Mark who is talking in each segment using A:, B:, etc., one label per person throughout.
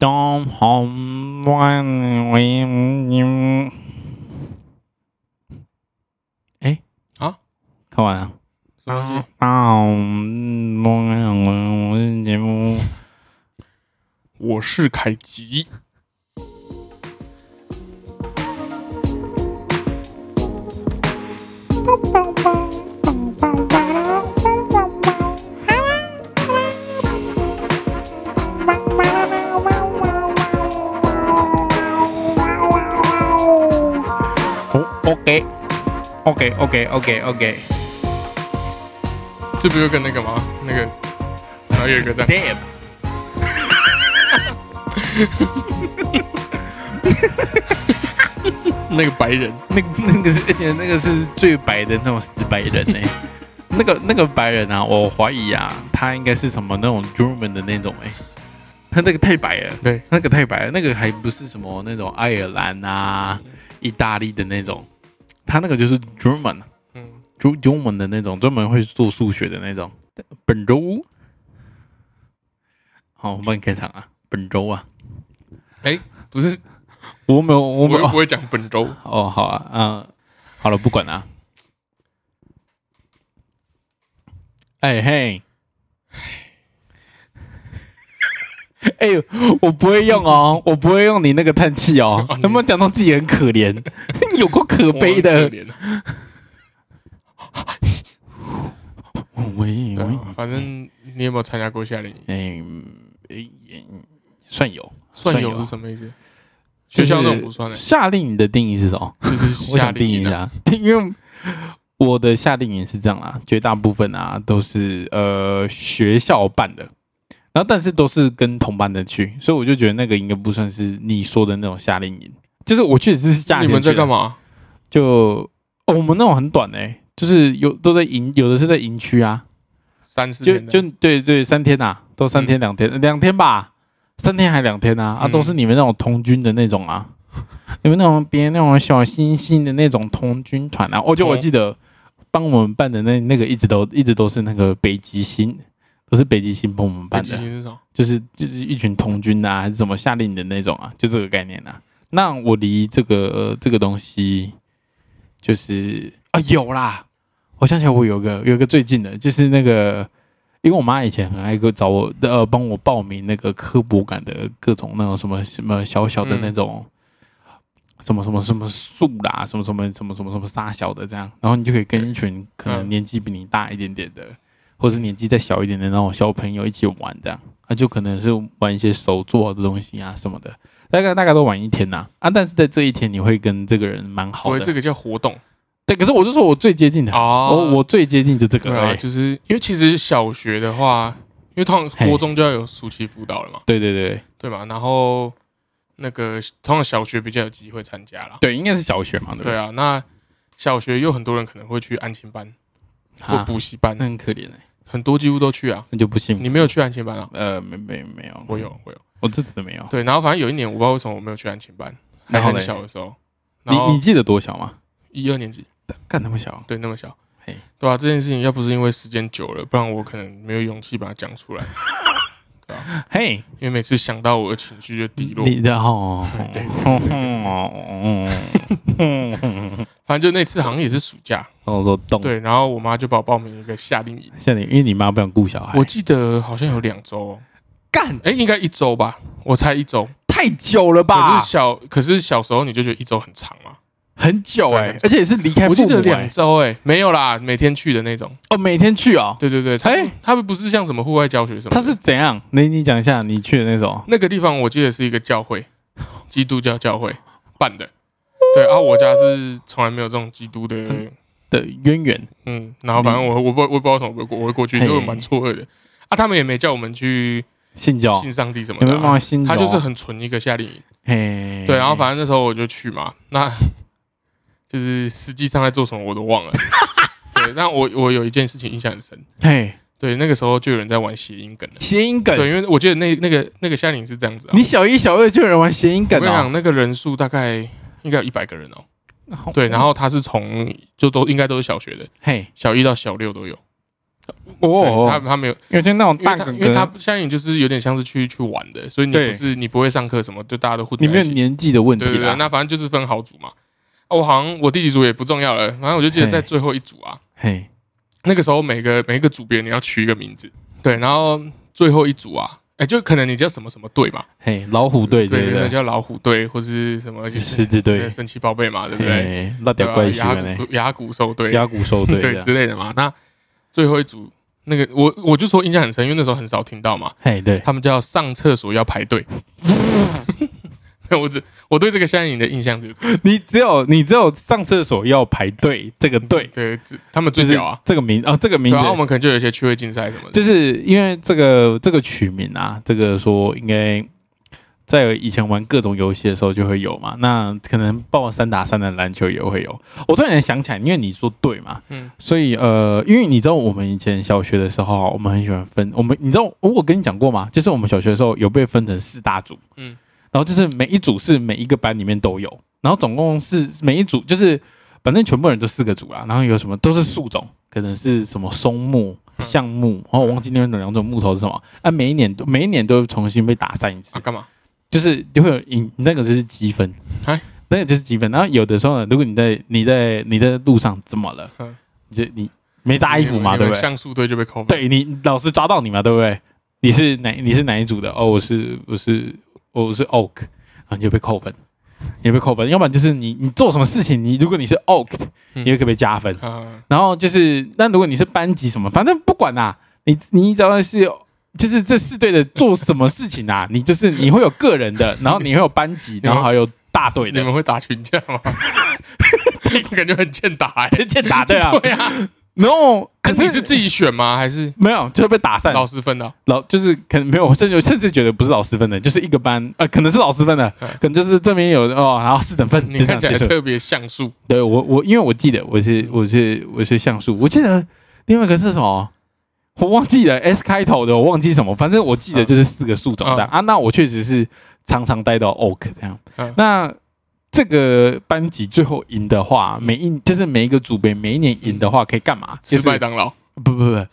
A: 东红万为你。哎
B: 啊，
A: 看完了。
B: 什么东西？
A: 啊，我我是节目。
B: 我是凯吉。
A: 哦，OK，OK，OK，OK，OK。
B: 这不就跟那个吗？那个，然后有一个这样
A: ，Damn！
B: 那个白人，
A: 那那个是，而且那个是最白的那种死白人呢、那个那个白人啊，我怀疑啊，他应该是什么那种 German 的那种哎、他那个太白了，
B: 对，
A: 那个太白了，那个还不是什么那种爱尔兰啊、意大利的那种，他那个就是 German，
B: 嗯，
A: 中中文的那种，专门会做数学的那种。本周，好，我帮你开场啊。本周啊，
B: 哎，不是，
A: 我没有，我没有。
B: 我又不会讲本周，
A: 哦，好啊，嗯、好了，不管了。哎嘿，哎呦，我不会用哦，我不会用你那个叹气哦。能不能讲到自己很可怜，有够可悲的
B: 很可。怜啊
A: 喂喂
B: 对啊，反正你有没有参加过夏令营？
A: 哎哎算有，
B: 算有是什么意思？学校那种不算的，
A: 夏令营的定义是什么？
B: 就是
A: 我
B: 夏
A: 想定义一
B: 令营啊。
A: 下，因为我的夏令营是这样啦，绝大部分啊都是呃学校办的，然后但是都是跟同班的去，所以我就觉得那个应该不算是你说的那种夏令营。就是我确实是夏天
B: 你们在干嘛？
A: 就、哦、我们那种很短诶、就是有都在营，有的是在营区啊，就
B: 三四天的。
A: 就对对，三天呐、都三天两天，两、天吧，三天还两天啊啊，
B: 嗯。
A: 都是你们那种童军的那种啊，你们那种别人那种小星星的那种童军团啊，我就我记得帮我们办的那那个一直都一直都是那个北极星，都是北极星帮我们办的？就是就是一群童军啊，还是什么夏令营的那种啊，就这个概念啊。那我离这个、呃这个东西就是啊有啦，我想起来我有个有个最近的，就是那个，因为我妈以前很爱个找我呃帮我报名那个科博馆的各种那种什么什么小小的那种。什么什么什么树啦，什么什么什么什么什么沙小的这样，然后你就可以跟一群可能
B: 嗯。
A: 年纪比你大一点点的，或者是年纪再小一点的那种小朋友一起玩这样，那、就可能是玩一些手做的东西啊什么的，大概大概都玩一天呐啊但是在这一天你会跟这个人蛮好的，
B: 我这个叫活动
A: 对，可是我就说我最接近的，
B: 哦
A: 我我最接近就这个
B: 就是因为其实小学的话，因为通常
A: 嘿
B: 国中就要有暑期辅导了嘛，
A: 对对对
B: 对嘛，然后那个通常小学比较有机会参加啦。
A: 对，应该是小学嘛，对对？
B: 啊，那小学有很多人可能会去安亲班或
A: 啊，
B: 补习班，
A: 那很可怜哎，
B: 很多几乎都去啊。
A: 那就不幸。
B: 你没有去安亲班啊？
A: 呃，没没没有，
B: 我有，我有。
A: 我这真的没有。
B: 对，然后反正有一年我不知道为什么我没有去安亲班，还很
A: 然后嘞
B: 小的时候，
A: 你你记得多小吗？
B: 一二年级，
A: 干那么小？
B: 对，那么小
A: 嘿，
B: 对啊、这件事情要不是因为时间久了，不然我可能没有勇气把它讲出来，对吧、
A: 嘿，
B: 因为每次想到我的情绪就低落。
A: 你的哦，
B: 对
A: 哦，
B: 反正就那次好像也是暑假，
A: 我说懂。
B: 对，然后我妈就把我报名一个夏令营，
A: 像你，因为你妈不想顾小孩，
B: 我记得好像有两周哦，
A: 干
B: 哎，应该一周吧，我猜一周。
A: 太久了吧？
B: 可是小，可是小时候你就觉得一周很长嘛？
A: 很久哎、而且也是离开父母、
B: 我记得两
A: 欸。
B: 周哎，没有啦，每天去的那种。
A: 哦，每天去哦。
B: 对对对，他
A: 哎
B: 他们不是像什么户外教学什么，
A: 他是怎样？你你讲一下你去的那种。
B: 那个地方，我记得是一个教会，基督教教会办的。对啊，我家是从来没有这种基督的，
A: 的渊源，
B: 嗯，然后反正我我不我不知道为什么我会过我会过去，
A: 嘿
B: 所以我蛮错愕的。啊，他们也没叫我们去
A: 信教
B: 信上帝什么
A: 有没有
B: 的啊、
A: 办法信？
B: 他就是很纯一个夏令营。
A: 嘿，
B: 对，然后反正那时候我就去嘛，那 就是实际上在做什么我都忘了。对，那我我有一件事情印象很深，
A: 嘿
B: 对，那个时候就有人在玩谐音梗了。
A: 谐音梗。
B: 对，因为我记得那那个那个夏令营是这样子啊，
A: 你小一小二就有人玩谐音梗哦
B: 我跟你讲，。那个人数大概应该有一百个人哦。对，然后他是从就都应该都是小学的，
A: 嘿，
B: 小一到小六都有。对
A: 哦，
B: 他他没有，
A: 有些那种大
B: 因为他夏令营就是有点像是去去玩的，所以你
A: 对
B: 不是你不会上课什么，就大家都混在
A: 你没有。年纪的问
B: 对对对，
A: 题啦。
B: 那反正就是分好组嘛。啊我好像我第几组也不重要了，反正我就记得在最后一组啊，
A: 嘿，
B: 那个时候每个每一个组别你要取一个名字，对，然后最后一组啊，哎，就可能你叫什么什么队嘛，
A: 嘿，老虎队
B: 对，
A: 对？
B: 叫老虎队或是什么
A: 狮子队，
B: 神奇宝贝嘛，对不对？
A: 嘿，那点关系
B: 牙？骨牙骨兽队，
A: 牙骨兽队
B: 对，之类的嘛。那最后一组那个我我就说印象很深，因为那时候很少听到嘛，
A: 嘿，对，
B: 他们叫上厕所要排队。我只我对这个夏令营的印象就是
A: 你只有你只有上厕所要排队，这个队。
B: 对，只他们最屌啊，
A: 这个名哦，这个名字。
B: 然后，我们可能就有一些趣味竞赛什么的，
A: 就是因为这个这个取名啊，这个说应该在以前玩各种游戏的时候就会有嘛。那可能报三打三的篮球也会有。我突然想起来，因为你说对嘛，
B: 嗯
A: 所以呃，因为你知道我们以前小学的时候啊，我们很喜欢分，我们你知道我跟你讲过吗？就是我们小学的时候有被分成四大组，
B: 嗯
A: 然后就是每一组是每一个班里面都有，然后总共是每一组就是反正全部人都四个组啦，然后有什么都是树种，可能是什么松木、
B: 嗯
A: 橡木，然后我忘记那边的两种木头是什么，啊，每一年都每一年都重新被打散一次
B: 啊，，干嘛？
A: 就是就会有赢，那个就是积分
B: 哎，
A: 那个就是积分。然后有的时候呢，如果你在你在你在路上怎么了
B: 嗯，
A: 你就你没扎衣服嘛，对不对？
B: 像素队就被扣分，
A: 对你老师抓到你嘛，对不对？你是哪你是哪一组的？哦，我是我是我是 Oak，然后你就被扣分，你就被扣分。要不然就是你你做什么事情，你如果你是 Oak，
B: 嗯
A: 你会可以被加分？
B: 啊，
A: 然后就是，那如果你是班级什么，反正不管啦、你你只要是就是这四队的做什么事情啊，你就是你会有个人的，然后你会有班级，然后还有大队的，
B: 你们会打群架吗？感觉很欠打哎，
A: 欠打对啊。
B: 对啊，
A: 然后可是
B: 是你是自己选吗？还是
A: 没有就会被打散，
B: 老师分的？
A: 老就是可能没有，我甚至我甚至觉得不是老师分的，就是一个班，呃，可能是老师分的，
B: 嗯
A: 可能就是这边有哦，然后四等分，
B: 你。看起来特别像素，
A: 对我我因为我记得我是我是我是像素，我记得另外一个是什么，我忘记了 S 开头的，我忘记什么，反正我记得就是四个树种这样、啊。那我确实是常常带到 Oak 这样。
B: 嗯。
A: 那这个班级最后赢的话，每一就是每一个组别每一年赢的话可以干嘛？
B: 吃麦当劳，
A: 不不不，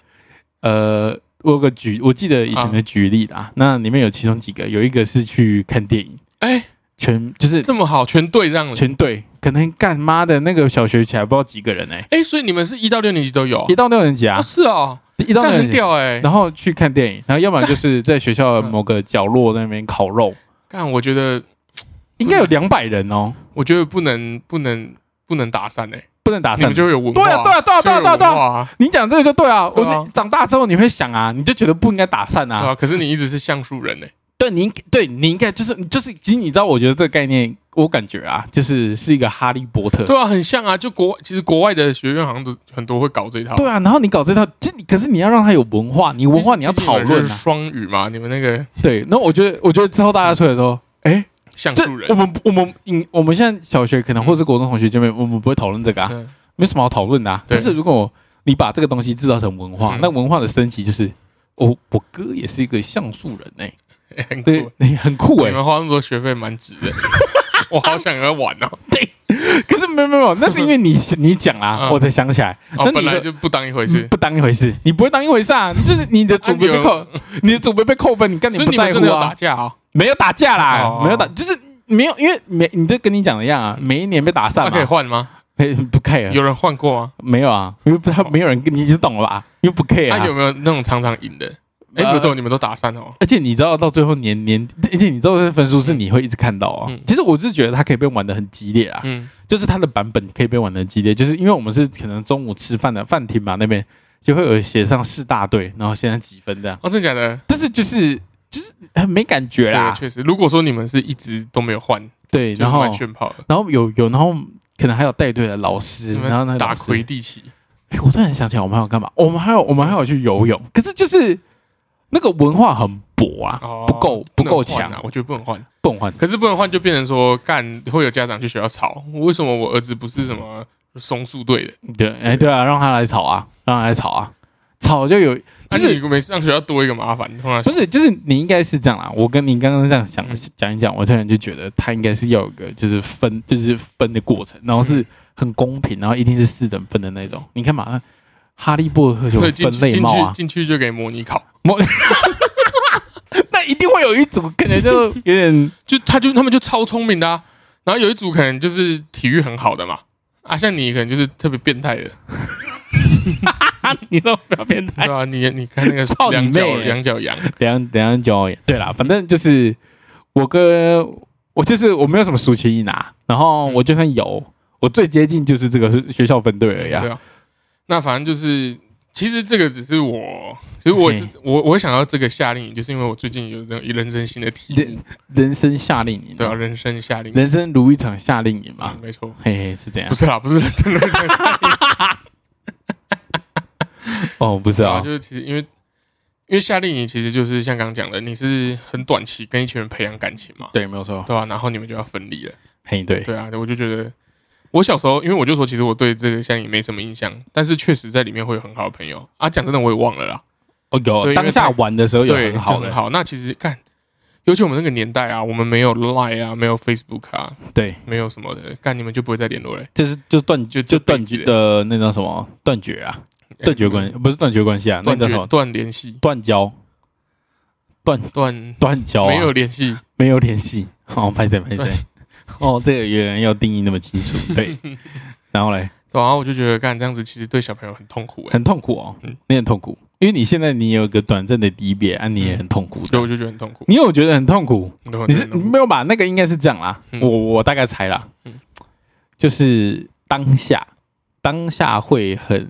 A: 呃，我有个举，我记得以前的举例啦，那里面有其中几个，有一个是去看电影，
B: 哎，
A: 全就是
B: 这么好，全队这样。
A: 全队，可能干妈的那个小学起来不知道几个人哎、
B: 哎，所以你们是一到六年级都有？
A: 一到六年级啊。
B: 啊？，是哦，
A: 一到
B: 但很屌哎。
A: 然后去看电影，然后要不然就是在学校的某个角落那边烤肉，
B: 但，我觉得，
A: 应该有两百人哦，
B: 我觉得不能，不能，不能打散哎，
A: 不能打散
B: 你们。就会有文化。
A: 对啊对啊对啊对啊对啊对啊你讲这个就对啊，我长大之后你会想啊，你就觉得不应该打散啊，
B: 对啊，可是你一直是橡树人哎，
A: 对，你应对你应该就是就是，其实你知道，我觉得这个概念，我感觉啊，就是是一个哈利波特。
B: 对啊，很像啊。就国其实国外的学院好像都很多会搞这一套。
A: 对啊，然后你搞这套，这你可是你要让他有文化，你文化你要讨论。
B: 双语嘛，你们那个
A: 对，那我觉得，我觉得之后大家出来说，哎，这
B: 像素人
A: 我，们我们嗯，我们现在小学可能或是国中同学见面，我们不会讨论这个啊，
B: 嗯
A: 没什么好讨论的啊。就是如果你把这个东西制造成文化，
B: 嗯
A: 那文化的升级就是，我我哥也是一个像素人哎，
B: 很酷。，
A: 你很酷哎
B: 你。们花那么多学费蛮值的，我好想要玩哦。
A: 对可是没有没有，没有那是因为你 你讲啦，
B: 嗯
A: 我才想起来。
B: 哦
A: 那，
B: 本来就不当一回事。
A: 不当一回事，你不会当一回事啊！就是你的组别被扣，你的组别被扣分，你跟你
B: 所以
A: 不在乎
B: 你们真的有打
A: 啊？
B: 架啊？
A: 没有打架啦，
B: 哦
A: 没有打，就是没有，因为每你就跟你讲的一样啊，每一年被打散
B: 那可以
A: 嘛，
B: 换吗？
A: 嘿不 care，
B: 有人换过吗？
A: 没有啊？因为不他没有人跟你就懂了吧？因为不 care
B: 那
A: 啊
B: 有没有那种常常赢的？哎，
A: 呃
B: 不对，你们都打散哦。
A: 而且你知道到最后年年，而且你知道这分数是你会一直看到啊
B: 嗯。
A: 其实我是觉得它可以被玩的很激烈啊，
B: 嗯，
A: 就是它的版本可以被玩的激烈，就是因为我们是可能中午吃饭的饭厅嘛，那边就会有写上四大队，然后现在几分这样，
B: 哦，真的假的？
A: 但是就是就是很没感觉啦
B: 对，，确实。如果说你们是一直都没有换，
A: 对，然后
B: 蛮炫跑了。
A: 然后有有，然后可能还有带队的老师然后呢
B: 打魁地奇，
A: 哎，我突然想起来，我们还有干嘛？我们还有我们还有去游泳，可是就是那个文化很薄啊，
B: 哦
A: 不够不够强
B: 能换啊，我觉得不能换。
A: 不能换。
B: 可是不能换，就变成说干会有家长去学校吵，为什么我儿子不是什么松树队的？
A: 对，哎，对啊，让他来吵啊，让他来吵啊，吵就有，就
B: 但
A: 是
B: 是你每次上学校多一个麻烦，通常
A: 不是，就是你应该是这样啦。我跟你刚刚这样想
B: 嗯
A: 讲一讲，我突然就觉得他应该是要有个就是分，就是分的过程，然后是很公平，然后一定是四等分的那种。你看嘛，哈利波特就分类帽啊，
B: 去进去就给模拟考，
A: 那一定会有一组可能就有点
B: 就他就他们就超聪明的啊，然后有一组可能就是体育很好的嘛，啊，像你可能就是特别变态的，
A: 你说不要变态？
B: 对。吧、你你看那个两脚
A: 妹
B: 两脚羊，
A: 等一下等一下教我。对啦，反正就是我跟我就是我没有什么暑期一拿，然后我就算有，我最接近就是这个学校分队而已啊，
B: 那反正就是，其实这个只是我，其实我我我想要这个夏令营，就是因为我最近有这种人生新的体验，
A: 人生夏令营，
B: 对啊，人生夏令营
A: 人生如一场夏令营嘛
B: 啊，，没错，
A: 嘿嘿，是这样
B: 不。是啦，不是人生如一场夏令营
A: 哦，不是
B: 啊，
A: 啊，
B: 就是其实因为因为夏令营其实就是像刚刚讲的，你是很短期跟一群人培养感情嘛，
A: 对，没有错。
B: 对啊、然后你们就要分离了，
A: 嘿，对，
B: 对啊，我就觉得。我小时候，因为我就说，其实我对这个夏令营没什么印象，但是确实在里面会有很好的朋友啊。讲真的，我也忘了啦。
A: 哦有
B: 对
A: 当下玩的时候有
B: 对，
A: 很好。
B: 那其实看，尤其我们那个年代啊，我们没有 Line 啊，没有 Facebook 啊，
A: 对，
B: 没有什么的，干你们就不会再联络嘞。
A: 就是就断
B: 就
A: 就断绝的那种什么断绝啊，断绝关不是断绝关系啊，那
B: 断绝
A: 叫什么
B: 断联系，
A: 断交，断
B: 断
A: 断交啊，
B: 没有联系。
A: 没有联系。好，拍谁拍谁。哦，这个原来要定义那么清楚，对。然后嘞，
B: 然后我就觉得干这样子，其实对小朋友很痛苦哎，
A: 很痛苦哦
B: 嗯，
A: 你很痛苦，因为你现在你有一个短暂的离别，啊，你也很痛苦。
B: 所以我就觉得很痛苦。
A: 你有觉得很痛苦？你是没有吧？那个应该是这样啦，
B: 嗯
A: 我我大概猜啦
B: 嗯，
A: 就是当下当下会很，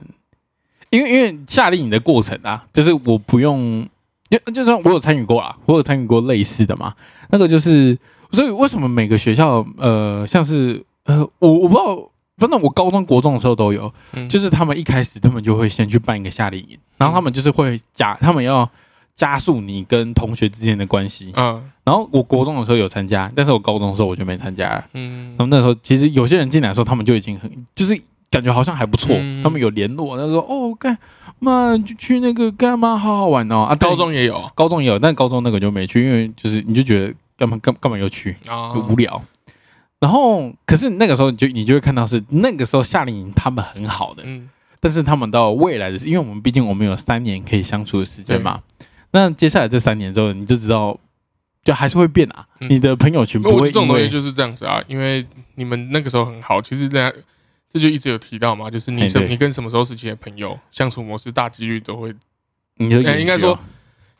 A: 因为因为夏令营的过程啊，就是我不用，就就算我有参与过啊，我有参与过类似的嘛，那个就是，所以为什么每个学校呃，像是呃，我我不知道。反正我高中、国中的时候都有，
B: 嗯
A: 就是他们一开始他们就会先去办一个夏令营，然后他们就是会加，他们要加速你跟同学之间的关系，
B: 嗯
A: 然后我国中的时候有参加，但是我高中的时候我就没参加了。
B: 嗯
A: 然后那时候其实有些人进来的时候，他们就已经很就是感觉好像还不错，
B: 嗯
A: 他们有联络，他说哦干嘛就去那个干嘛好好玩哦啊。
B: 高中也有
A: 高中也有，但高中那个就没去，因为就是你就觉得干嘛干干嘛又去，
B: 啊
A: 就无聊。然后可是那个时候你就你就会看到是那个时候夏令营他们很好的，
B: 嗯。
A: 但是他们到未来的，因为我们毕竟我们有三年可以相处的时间嘛，那接下来这三年之后，你就知道，就还是会变啊。
B: 嗯。
A: 你的朋友圈不会
B: 我这种东西就是这样子啊，因为你们那个时候很好，其实大家这就一直有提到嘛，就是你什你跟什么时候时期的朋友相处模式，大几率都会，
A: 你就
B: 哎应该说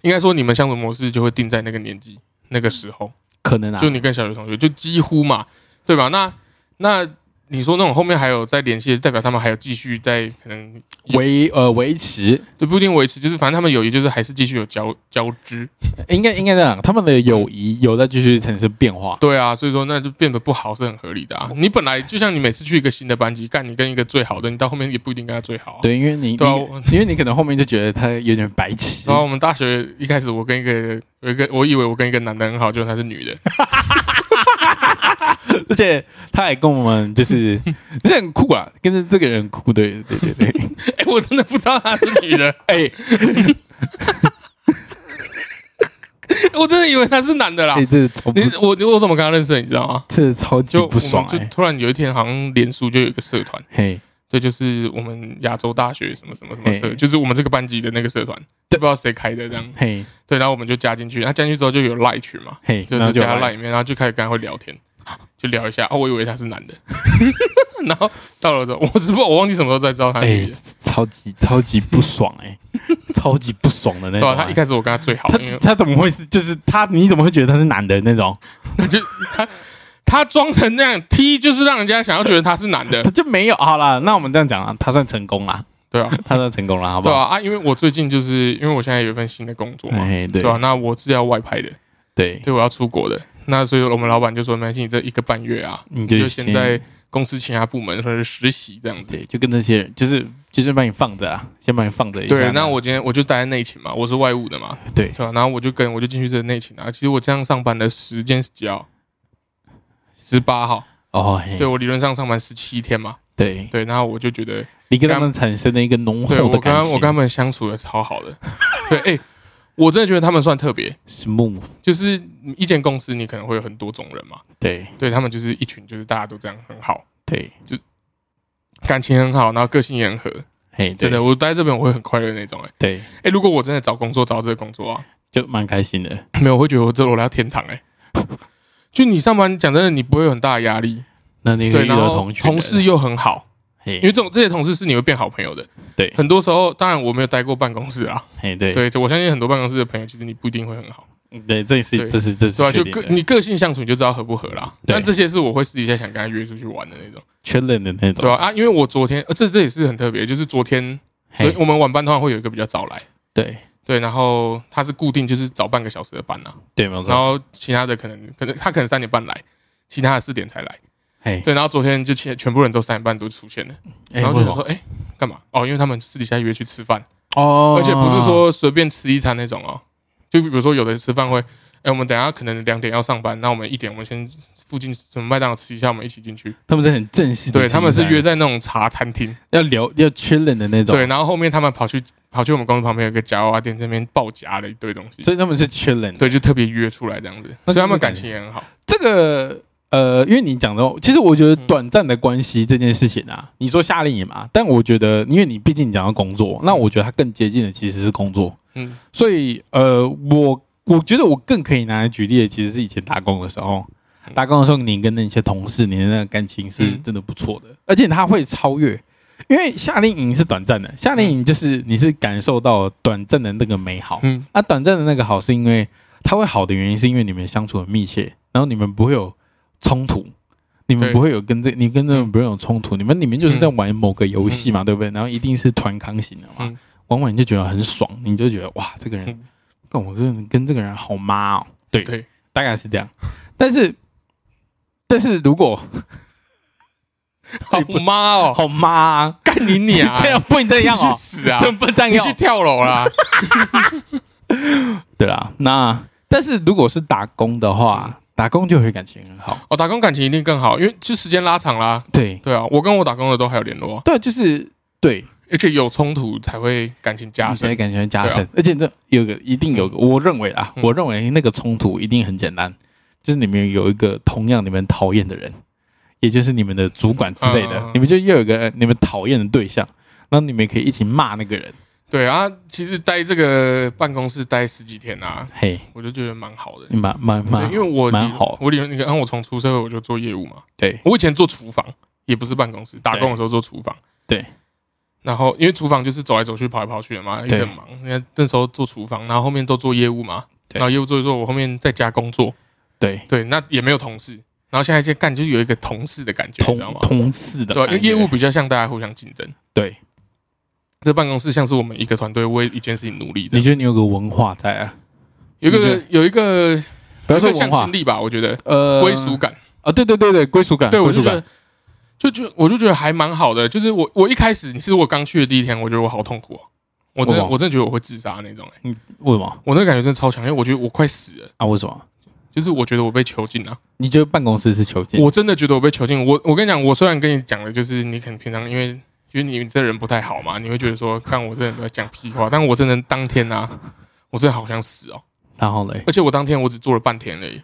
B: 应该说你们相处模式就会定在那个年纪那个时候，
A: 可能啊，
B: 就你跟小学同学就几乎嘛，对吧？那那你说那种后面还有在联系，代表他们还有继续在可能
A: 维呃维持，
B: 就不一定维持，就是反正他们友谊就是还是继续有交交织，
A: 应该应该这样，他们的友谊有在继续产生变化。
B: 对啊，所以说那就变得不好是很合理的啊。你本来就像你每次去一个新的班级，干你跟一个最好的，你到后面也不一定跟他最好、啊。
A: 对，因为你
B: 对啊
A: 你因为你可能后面就觉得他有点白痴
B: 然，后我们大学一开始，我跟一个有一个，我以为我跟一个男的很好，结果他是女的。
A: 而且他还跟我们就是 这很酷啊，跟着这个人很酷，对对对对，
B: 哎、我真的不知道他是女的，
A: 哎
B: 我真的以为他是男的啦
A: 哎，。这超不
B: 你我我怎么跟他认识的？你知道吗？
A: 这超级
B: 就
A: 不爽
B: 就
A: 哎，
B: 突然有一天，好像脸书就有一个社团，
A: 嘿，
B: 对，就是我们亚洲大学什么什么什么社，就是我们这个班级的那个社团，不知道谁开的这样。
A: 嘿
B: 对，然后我们就加进去，他加进去之后就有赖群嘛，
A: 嘿，
B: 就是加他
A: 然后就来
B: 赖里面，然后就开始跟他会聊天，就聊一下。哦，我以为他是男的，然后到了之后，我只不过我忘记什么时候才知道他是女
A: 哎
B: 的。，
A: 超级超级不爽哎，超级不爽的那种
B: 对啊，
A: 啊。
B: 他一开始我跟他最好，
A: 他他怎么会是就是他？你怎么会觉得他是男的那种？
B: 就他他装成那样 T，就是让人家想要觉得他是男的
A: 他，就没有好啦。那我们这样讲啊，他算成功啦，
B: 对啊，
A: 他算成功了，好不好？
B: 对啊啊，因为我最近就是因为我现在有一份新的工作嘛，
A: 哎，对
B: 对啊，那我是要外派的，
A: 对，
B: 对，我要出国的，那所以我们老板就说，没关系，你这一个半月啊，
A: 你
B: 你就先在公司其他部门或者是实习这样子。
A: 对，就跟那些人，就是就是把你放着啊，先把你放着一下。
B: 对，那我今天我就待在内勤嘛，我是外务的嘛，
A: 对
B: 对吧、然后我就跟我就进去这个内勤啊。其实我这样上班的时间是几号？十八号。
A: 哦，嘿
B: 对我理论上上班十七天嘛。
A: 对，
B: 对，然后我就觉得，
A: 你跟他们产生了一个浓厚的感情，
B: 我跟他们相处的超好的。对，哎、我真的觉得他们算特别
A: ，smooth，
B: 就是一间公司你可能会有很多种人嘛，
A: 对。
B: 对他们就是一群，就是大家都这样很好，
A: 对，就
B: 感情很好，然后个性也很合。
A: 嘿，
B: 真的，我待在这边我会很快乐那种。哎
A: 对，
B: 哎，如果我真的找工作找到这个工作啊，
A: 就蛮开心的。
B: 没有，我会觉得我这我来到天堂哎。就你上班讲真的，你不会有很大的压力，对，
A: 那你可以遇
B: 然
A: 同
B: 同事，又很好，
A: 嘿
B: 因为这种这些同事是你会变好朋友的。
A: 对。
B: 很多时候，当然我没有待过办公室啊，
A: 嘿，对。
B: 对，我相信很多办公室的朋友，其实你不一定会很好，
A: 对，这是
B: 对。
A: 这是这是
B: 对吧？就个你个性相处，你就知道合不合啦。但这些是我会私底下想跟他约出去玩的那种，
A: 确认的那种，
B: 对吧？啊，因为我昨天，呃，这这也是很特别，就是昨天，所以，我们晚班通常会有一个比较早来，
A: 对。
B: 对，然后他是固定就是早半个小时的班啊，
A: 对，
B: 然
A: 错。
B: 后其他的可能可能他可能三点半来，其他的四点才来，
A: 嘿，
B: 对，然后昨天就全全部人都三点半都出现了，
A: 哎
B: 然后就想说，哎，干嘛？哦，因为他们私底下约去吃饭，
A: 哦，
B: 而且不是说随便吃一餐那种哦，就比如说有的吃饭会，哎，我们等一下可能两点要上班，那我们一点我们先附近什么麦当劳吃一下，我们一起进去。
A: 他们是很正式的，
B: 对，他们是约在那种茶餐厅，
A: 要聊要确认的那种，
B: 对，，然后后面他们跑去跑去我们公司旁边有个夹娃娃店，这边爆夹了一堆东西，
A: 所以他们是确认的。
B: 对，就特别约出来这样子，所以他们感情也很好。
A: 这个呃，因为你讲的，其实我觉得短暂的关系这件事情啊，你说夏令营嘛，但我觉得，因为你毕竟你讲到工作，那我觉得它更接近的其实是工作，
B: 嗯。
A: 所以呃，我我觉得我更可以拿来举例的，其实是以前打工的时候。打工的时候，你跟那些同事，你的那个感情是
B: 嗯。
A: 真的不错的，而且他会超越，因为夏令营是短暂的，夏令营就是你是感受到短暂的那个美好，
B: 嗯。
A: 那、短暂的那个好，是因为它会好的原因，是因为你们相处很密切，然后你们不会有冲突，你们不会有跟这，你跟这种不会有冲突，你们你们就是在玩某个游戏嘛，对不对？然后一定是团康型的嘛，
B: 嗯。
A: 往往你就觉得很爽，你就觉得哇，这个人我跟跟这个人好妈哦，对，
B: 对，
A: 大概是这样。但是，但是如果
B: 好妈哦，
A: 好妈啊，
B: 干你娘！
A: 这样不能这样
B: 你去
A: 哦，
B: 死啊！
A: 真不能这样哦。
B: 你去跳楼啦！
A: 对啦，那但是如果是打工的话，打工就会感情很好。
B: 哦，打工感情一定更好，因为就时间拉长啦。
A: 对。
B: 对啊，我跟我打工的都还有联络。啊，
A: 对，就是对，
B: 而且有冲突才会感情加深。
A: 感情会加
B: 对
A: 深，而且这有个一定有个，我认为啊，
B: 嗯。
A: 我认为那个冲突一定很简单，就是你们有一个同样你们讨厌的人，也就是你们的主管之类的。你们就又有一个呃你们讨厌的对象，然后你们可以一起骂那个人，
B: 对啊，其实待这个办公室待十几天啊，
A: 嘿，
B: 我就觉得蛮好的。
A: 蛮蛮，蛮，
B: 因为我
A: 蛮好
B: 我理你看我从出社会我就做业务嘛，
A: 对
B: 我以前做厨房，也不是办公室，打工的时候做厨房。
A: 对。
B: 然后因为厨房就是走来走去、跑来跑去的嘛，一直很忙。你看那时候做厨房，然后后面都做业务嘛，然后业务做一做，我后面在家工作，
A: 对
B: 对，那也没有同事。然后现在就干，就是有一个同事的感觉，你知道吗？
A: 同同事的
B: 对吧，因为业务比较像大家互相竞争。
A: 对，
B: 这办公室像是我们一个团队为一件事情努力的。
A: 你觉得你有个文化在啊？
B: 有一个有一个
A: 不要说文化
B: 心力吧？我觉得
A: 呃
B: 归属感。
A: 啊，对对对对，归属感，
B: 对，我就觉得，就就我就觉得还蛮好的。就是我我一开始，你是我刚去的第一天，我觉得我好痛苦哦，我真我真的觉得我会自杀那种、欸，
A: 为什么
B: 我那个感觉真的超强，因为我觉得我快死了，
A: 啊？为什么？
B: 就是我觉得我被囚禁啊，
A: 你觉得办公室是囚禁？
B: 我真的觉得我被囚禁。我我跟你讲，我虽然跟你讲的就是你可能平常因为因为你这人不太好嘛，你会觉得说看我这人在讲屁话，但我真的当天啊，我真的好想死哦，
A: 然后嘞，
B: 而且我当天我只做了半天而已，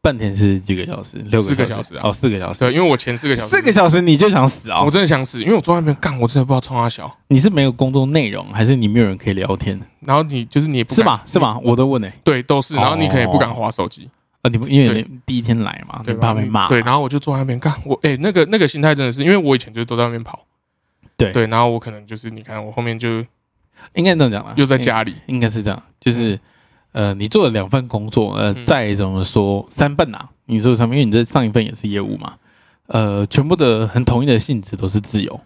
A: 半天是几个小时？六
B: 四个
A: 小
B: 小时啊
A: 哦，四个小时。
B: 对，因为我前四个小时
A: 四个小时你就想死啊
B: 我？真的想死，因为我坐在那边干，我真的不知道冲他小。
A: 你是没有工作内容，还是你没有人可以聊天？
B: 然后你就是你也不
A: 是吗？是？吗？我都问诶。
B: 对，都是。然后你可能也不敢划手机，
A: 啊，你不因为你第一天来嘛，
B: 对吧？
A: 被骂。
B: 对，然后我就坐在那边干，我哎、那个那个心态真的是，因为我以前就都在那边跑，
A: 对
B: 对，然后我可能就是你看我后面就
A: 应该这样讲啦，
B: 又在家里，
A: 应，应该是这样，就是呃，你做了两份工作，呃，
B: 嗯
A: 再怎么说三份啊，你说什么？因为你在上一份也是业务嘛，呃，全部的很统一的性质都是自由。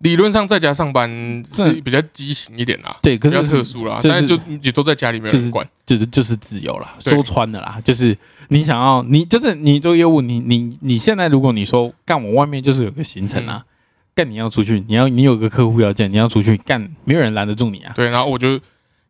B: 理论上在家上班是比较激情一点啦，
A: 对，可
B: 比较特殊啦，
A: 就是
B: 但是就也都在家里没有
A: 就是
B: 人管，
A: 就是就是自由啦，
B: 对
A: 说穿了啦，就是你想要，你就是你做业务，你你你现在如果你说干我外面就是有个行程
B: 嗯
A: 啊，干你要出去，你要你有个客户要见，你要出去干，没有人拦得住你啊。
B: 对，然后我就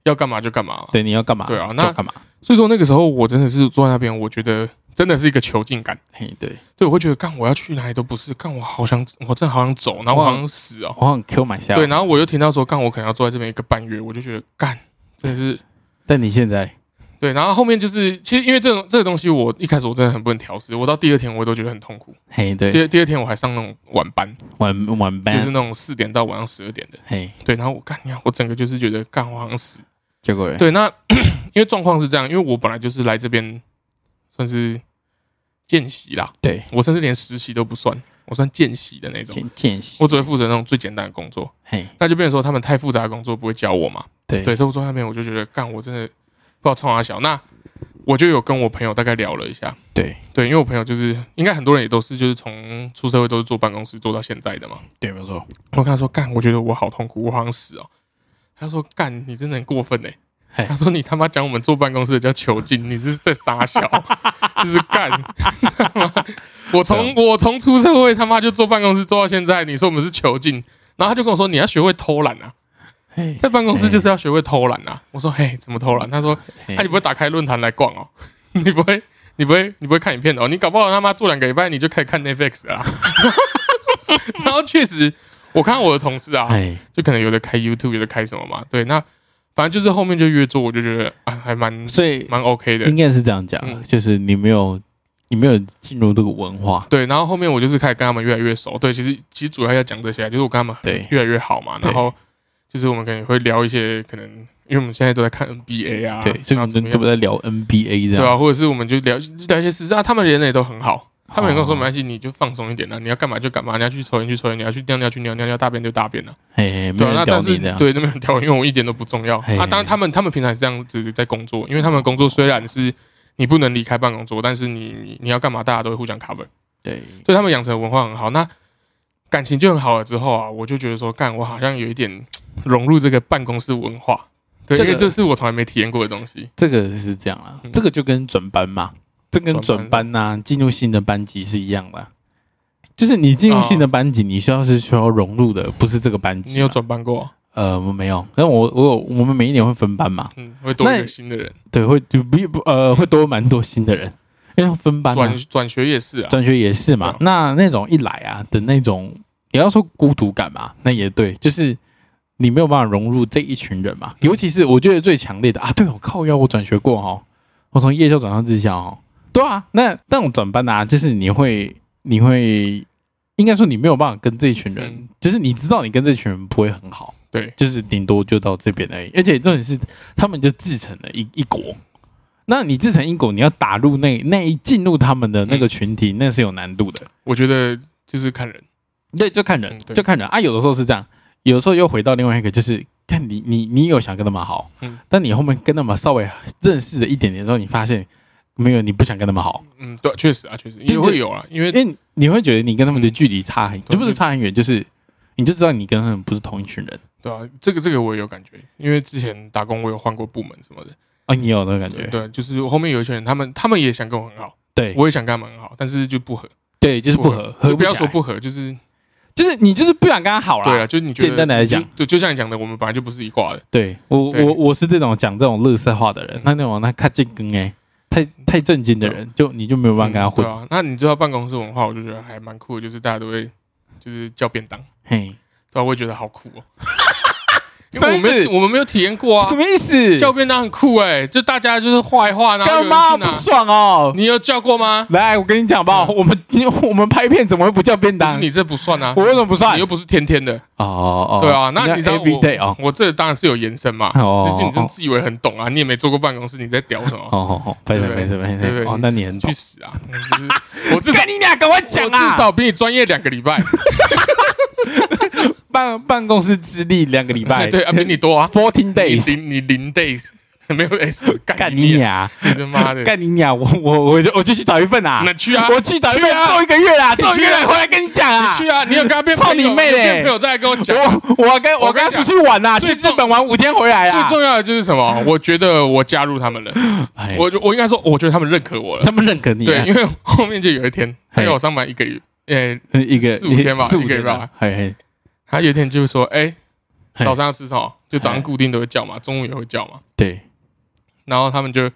B: 要干嘛就干嘛，
A: 对，你要干嘛？
B: 对啊那
A: 就干嘛？
B: 所以说那个时候我真的是坐在那边，我觉得真的是一个囚禁感，
A: 嘿，对，
B: 对我会觉得干我要去哪里都不是，干我好想我真的好想走，然后我好想死哦，
A: 我想 Q 买下。
B: 对，，然后我又听到说干我可能要坐在这边一个半月，我就觉得干真的是。
A: 但你现在
B: 对，然后后面就是其实因为这种这个东西，我一开始我真的很不能调试，我到第二天我都觉得很痛苦。
A: 嘿，对，
B: 第二第二天我还上那种晚班，
A: 晚晚班
B: 就是那种四点到晚上十二点的。
A: 嘿，
B: 对，然后我干呀，我整个就是觉得干我好像死。
A: 结果嘞
B: 对，那 因为状况是这样，因为我本来就是来这边算是见习啦，
A: 对
B: 我甚至连实习都不算，我算见习的那种。
A: 见见习，
B: 我只会负责那种最简单的工作，
A: 嘿，
B: 那就变成说他们太复杂的工作不会教我嘛。
A: 对
B: 对，所以我坐在那边我就觉得干，我真的不知道冲哪小。那我就有跟我朋友大概聊了一下，
A: 对。
B: 对，因为我朋友就是应该很多人也都是就是从出社会都是坐办公室做到现在的嘛。
A: 对，没错，
B: 我跟他说干，我觉得我好痛苦，我好想死哦。他说干，你真的很过分哎、
A: 嘿。
B: 他说你他妈讲我们坐办公室的叫囚禁，你这是在傻小，就是干。我从我从出社会他妈就坐办公室坐到现在，你说我们是囚禁，然后他就跟我说你要学会偷懒啊，
A: 嘿，
B: 在办公室就是要学会偷懒啊。我说嘿，怎么偷懒？他说
A: 嘿
B: 那、你不会打开论坛来逛哦？你不会，你不会，你不会看影片哦？你搞不好他妈做两个礼拜你就可以看 Netflix 了啊。然后确实，我看我的同事啊，就可能有的开 YouTube，有的开什么嘛，对，那反正就是后面就越做，我就觉得啊，还蛮
A: 所以
B: 蛮 OK 的
A: 应，该是这样讲
B: 嗯，
A: 就是你没有你没有进入这个文化，
B: 对。然后后面我就是开始跟他们越来越熟，对，其实其实主要要讲这些啊，就是我跟他们
A: 对
B: 越来越好嘛，然后就是我们可能会聊一些可能，因为我们现在都在看 NBA 啊，
A: 对，所以我
B: 然后怎么样。
A: 们都在聊 NBA 这样，
B: 对啊，或者是我们就聊聊一些事啊，他们人也都很好。他们也跟我说
A: 哦。
B: 没关系，你就放松一点啦、你要干嘛就干嘛，你要去抽烟去抽烟，你要去尿尿去尿尿，尿大便就大便了、对啊，那但是对那没有人屌我，因为我一点都不重要。
A: 嘿
B: 啊。当然，他们他们平常也是这样子在工作，因为他们工作虽然是你不能离开办公桌，但是你你你要干嘛，大家都会互相 cover，
A: 对，
B: 所以他们养成的文化很好。那感情就很好了之后啊，我就觉得说，干我好像有一点融入这个办公室文化，对，
A: 这个
B: 因为这是我从来没体验过的东西。
A: 这个是这样啊
B: 嗯，
A: 这个就跟转班嘛，这跟
B: 转
A: 转班呐、进入新的班级是一样的啊。就是你进入新的班级，你需要是需要融入的，不是这个班级嘛。
B: 你有转班过啊？
A: 呃，我没有，但我我有，我们每一年会分班嘛，
B: 嗯，会多一个新的人，
A: 对，会就不不呃会多蛮多新的人，因为分班嘛
B: 转转学也是啊。
A: 转学也是嘛。那那种一来啊的那种，也要说孤独感嘛，那也对，就是你没有办法融入这一群人嘛。尤其是我觉得最强烈的啊，对我靠腰，我转学过哦，我从夜校转到日校哦。对啊，那那种转班啊，就是你会你会应该说你没有办法跟这一群人，
B: 嗯
A: 就是你知道你跟这群人不会很好，
B: 对，
A: 就是顶多就到这边而已。而且重点是他们就自成了一一国。那你自成一国，你要打入那那一进入他们的那个群体，那是有难度的。
B: 我觉得就是看人，
A: 对，就看人
B: 嗯，
A: 就看人啊。有的时候是这样，有的时候又回到另外一个，就是看你你你有想跟他们好，
B: 嗯。
A: 但你后面跟他们稍微认识了一点点之后，你发现没有，你不想跟他们好，
B: 嗯，对，确实啊，确实
A: 就
B: 也会有啊，因为
A: 因为你会觉得你跟他们的
B: 嗯
A: 距离差很，
B: 对
A: 就不是差很远，就是你就知道你跟他们不是同一群人。
B: 对啊，这个这个我也有感觉，因为之前打工我有换过部门什么的，
A: 啊，你有那个感觉，
B: 对对，就是后面有一群人，他们他们也想跟我很好，
A: 对。
B: 我也想跟他们很好，但是就不合，
A: 对，就是不合，合
B: 就不要说不合，就是
A: 就是你就是不想跟他好了。
B: 对啊，就是你
A: 简单来讲
B: 就就就像你讲的，我们本来就不是一挂的，
A: 对我
B: 对
A: 我我是这种讲这种乐色话的人
B: 嗯，
A: 那那种那看正根哎，太太正经的人，就你就没有办法跟他混，
B: 嗯对啊。那你知道办公室文化，我就觉得还蛮酷的，就是大家都会就是叫便当，
A: 嘿，
B: 对啊，我也觉得好酷哦。
A: 什么意思
B: 我们没有体验过啊
A: 什，么意思？
B: 叫便当很酷哎，就大家就是画一画，然后有人
A: 干嘛不。爽哦？
B: 你有叫过吗？
A: 来，我跟你讲吧，
B: 嗯
A: 我们我们拍片怎么会不叫便当？
B: 不是你这不算啊，
A: 我为什么不算
B: 你又？不是天天的，
A: 哦哦，
B: 对啊。那你知道我
A: 哦，
B: 我这当然是有延伸嘛，
A: 哦
B: 就你自以为很懂啊，你也没坐过办公室，你在屌什么？
A: 哦哦哦，没事没事没
B: 对不对？
A: 事，哦，那你
B: 去。死啊！我至少
A: 跟你俩赶快讲
B: 我至
A: 啊！
B: 少比你专业两个礼拜，
A: 办办公室资历两个礼拜，
B: 对啊，比你多啊。
A: fourteen days，
B: 零你零 days 没有 S，
A: 干
B: 干
A: 你
B: 你
A: 俩，
B: 你他妈的，
A: 干你俩！我我我就我就去找一份啊！
B: 那去啊，
A: 我去找一份做一个月啦，做一个月回来跟你讲啊！
B: 你去啊！你有跟他变
A: 操你妹嘞
B: 有变朋友再来跟我讲。
A: 我我跟我跟他出去玩呐，去日本玩五天回来啊！
B: 最重要的就是什么？我觉得我加入他们了，
A: 哎
B: 我就我应该说，我觉得他们认可我了
A: 他。们认可你啊，
B: 对，因为后面就有一天，他
A: 嘿
B: 要我上班一个月，呃，
A: 呃一个
B: 四五天吧
A: 四五
B: 一个月
A: 吧，嘿嘿，
B: 他有一天就说，哎，
A: 嘿
B: 早上要吃什么？就早上固定都会叫嘛，中午也会叫嘛。
A: 对，
B: 然后他们就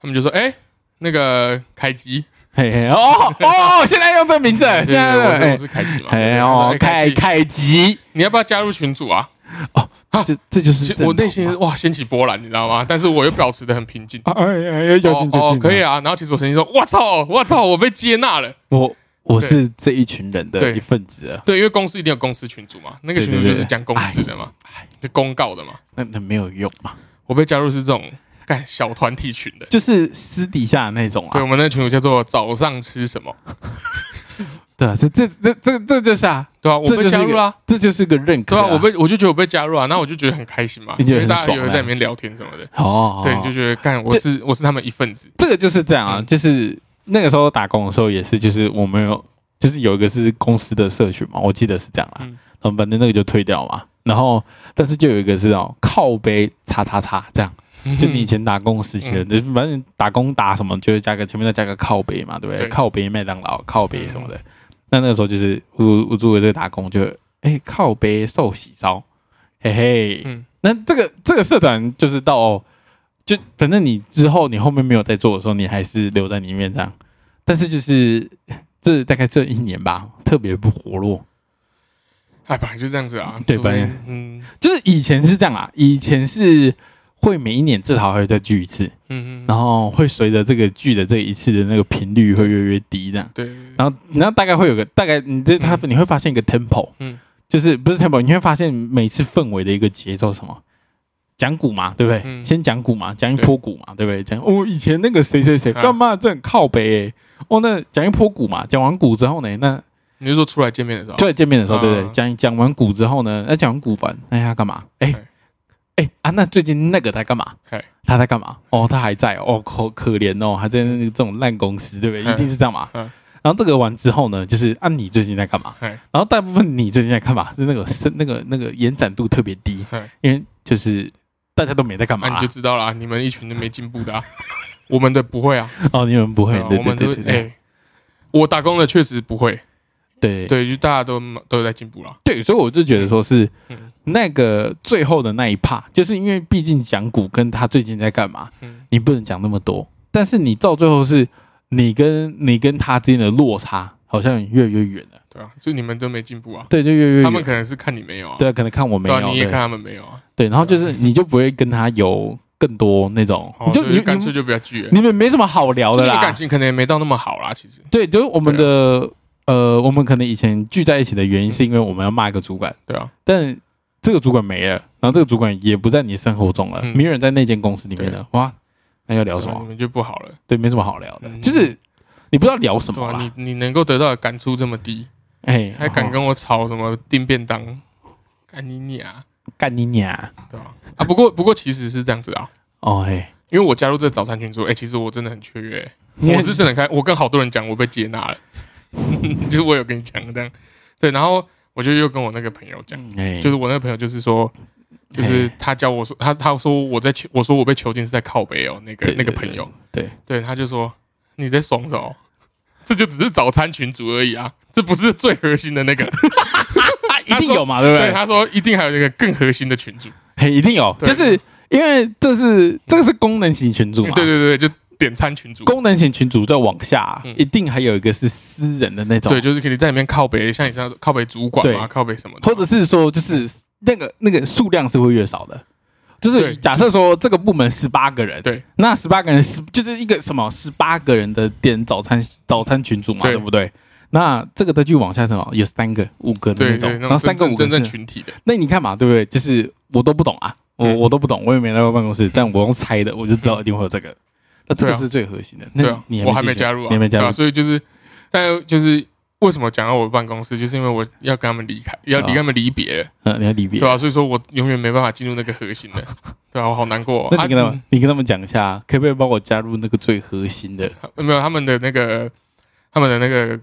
B: 他们就说，哎，那个凯吉，
A: 嘿嘿，哦哦，现在用这个名字，
B: 对
A: 现在
B: 我是凯吉嘛。
A: 哎哦，凯
B: 吉，
A: 凯吉，
B: 你要不要加入群组啊？
A: 哦这这就是
B: 我内心哇掀起波澜，你知道吗？但是我又保持的很平静。
A: 啊，哎哎，要进就进，
B: 可以。啊。然后其实我曾经说，我操，我操，我被接纳了。
A: 我我是这一群人的
B: 对
A: 一份子啊，
B: 对，因为公司一定有公司群组嘛，那个群组
A: 对对对
B: 就是讲公司的嘛，就公告的嘛。
A: 那那没有用嘛，
B: 我被加入是这种干小团体群的。
A: 就是私底下的那种啊
B: 对，
A: 啊。
B: 我们那个群组叫做早上吃什么，
A: 对啊，这这这这这就是啊，
B: 对啊？我被加入啦，
A: 这就是个认可
B: 对
A: 啊。
B: 我被我就觉得我被加入啊，那我就觉得很开心嘛，因为大家有人在里面聊天什么的，
A: 哦，
B: 对，你就觉得干我是我是他们一份子，
A: 这个就是这样啊，
B: 嗯
A: 就是那个时候打工的时候也是，就是我们有，就是有一个是公司的社群嘛，我记得是这样啦。
B: 嗯
A: 嗯，反正那个就退掉嘛。然后，但是就有一个是哦，靠背叉叉叉这样，就你以前打工时期的，
B: 嗯
A: 就是反正打工打什么，就是加个前面再加个靠背嘛，对不对？
B: 对
A: 靠背麦当劳、靠背什么的。那那个时候就是我我做的这个打工就，哎靠背寿喜烧，嘿嘿。
B: 嗯
A: 那这个这个社团就是到，就反正你之后你后面没有在做的时候，你还是留在里面这样。但是就是这大概这一年吧，特别不活络。
B: 哎，本来就这样子啊，
A: 对反正
B: 嗯
A: 就是以前是这样啊，以前是会每一年至少还会再聚一次，
B: 嗯嗯，
A: 然后会随着这个聚的这一次的那个频率会越来越低这样。
B: 对，
A: 然后然后大概会有个大概你这它你会发现一个 tempo，
B: 嗯
A: 就是不是 tempo，你会发现每次氛围的一个节奏什么？讲股嘛，对不对？
B: 嗯
A: 先讲股嘛，讲一波股嘛，对不对？讲哦，以前那个谁谁谁
B: 啊
A: 干嘛这很靠北、欸？哦，那讲一波股嘛，讲完股之后呢，那
B: 你是说出来见面的时候，
A: 就在见面的时候，
B: 啊
A: 对不对？讲讲完股之后呢，那讲完股完，那他干嘛？哎
B: 哎
A: 哎啊，那最近那个在干嘛
B: 哎？
A: 他在干嘛？哦，他还在哦，哦可可怜哦，还在那个这种烂公司，对不对？
B: 哎
A: 一定是这样嘛。
B: 嗯
A: 然后这个完之后呢，就是啊，你最近在干嘛？
B: 哎
A: 然后大部分你最近在干嘛？是那个深那个那个延展度特别低
B: 哎，
A: 因为就是大家都没在干嘛。
B: 你就知道了，你们一群都没进步的啊，我们的不会啊，
A: 哦，你们不会
B: 对啊，
A: 对
B: 我们都哎，我打工的确实不会，
A: 对。
B: 对，就大家都都在进步了，
A: 对，所以我就觉得说是
B: 嗯。
A: 那个最后的那一趴，就是因为毕竟讲股跟他最近在干嘛，
B: 嗯。
A: 你不能讲那么多，但是你到最后是你跟你跟他之间的落差好像越来越远了，
B: 对啊，就你们都没进步啊，
A: 对，就越来越。
B: 他们。可能是看你没有啊，
A: 对啊，可能看我没
B: 对啊，
A: 有，对
B: 你也看他们没有啊，
A: 对，然后就是你就不会跟他有更多那种，就你
B: 所以干脆就不要聚了，
A: 你们没什么好聊的啦。
B: 感。情可能也没到那么好啦，其实，
A: 对，就是我们的呃，我们可能以前聚在一起的原因是因为我们要骂一个主管，
B: 对啊，
A: 但这个主管没了，然后这个主管也不在你生活中了，
B: 嗯。
A: 没有人在那间公司里面了，哇，那要聊什么？
B: 你们就不好了，
A: 对，没什么好聊的，
B: 嗯。
A: 就是你不知道聊什？么啦，
B: 你你能够得到的感触这么低，
A: 哎，
B: 还敢
A: 哦。
B: 跟我吵什么订便当，干你娘，
A: 干你娘！
B: 对吧？啊，不过不过其实是这样子啊，
A: 哦嘿，
B: 因为我加入这个早餐群组，哎，其实我真的很雀跃，欸我是真的很开，我跟好多人讲我被接纳了，就是我有跟你讲这样，对，然后我就又跟我那个朋友讲，
A: 哎，
B: 就是我那个朋友就是说，就是他教我说，他他说我在囚，我说我被囚禁是在靠北哦，那个
A: 对
B: 那个朋友，
A: 对，
B: 对，他就说你在爽什么？这就只是早餐群组而已啊，这不是最核心的那个。
A: 啊，一定有嘛，对不
B: 对，
A: 对？
B: 他说一定还有那个更核心的群组。
A: 嘿，一定有，就是因为这是这个是功能型群组嘛，
B: 对对对，就点餐群组。
A: 功能型群组再往下，
B: 嗯
A: 一定还有一个是私人的那种，
B: 对，就是可以在里面靠北，像你这样靠北主管嘛，靠北什么的，
A: 或者是说就是那个那个数量是会越少的。就是假设说这个部门十八个人，
B: 对，
A: 那十八个人十就是一个什么十八个人的点早餐早餐群组嘛，
B: 对
A: 对不对？那这个的就往下什么有三个、五个的那种，然后三个、五个
B: 种真正群体的，
A: 那你看嘛，对不对？就是我都不懂啊，我、
B: 嗯
A: 我都不懂，我也没来过办公室，但我用猜的，我就知道一定会有这个。那这个是最核心的。那
B: 对啊
A: 你，
B: 我还没加入啊，
A: 你还没加入
B: 所以就是，但就是为什么讲到我办公室，就是因为我要跟他们离开，要离他们离别了，
A: 嗯，你要离别。
B: 对啊，所以说我永远没办法进入那个核心的，对啊，我好难过哦。
A: 那你跟他们，
B: 啊
A: 你跟他们讲一下，可不可以帮我加入那个最核心的？
B: 嗯没有他们的那个他们的那个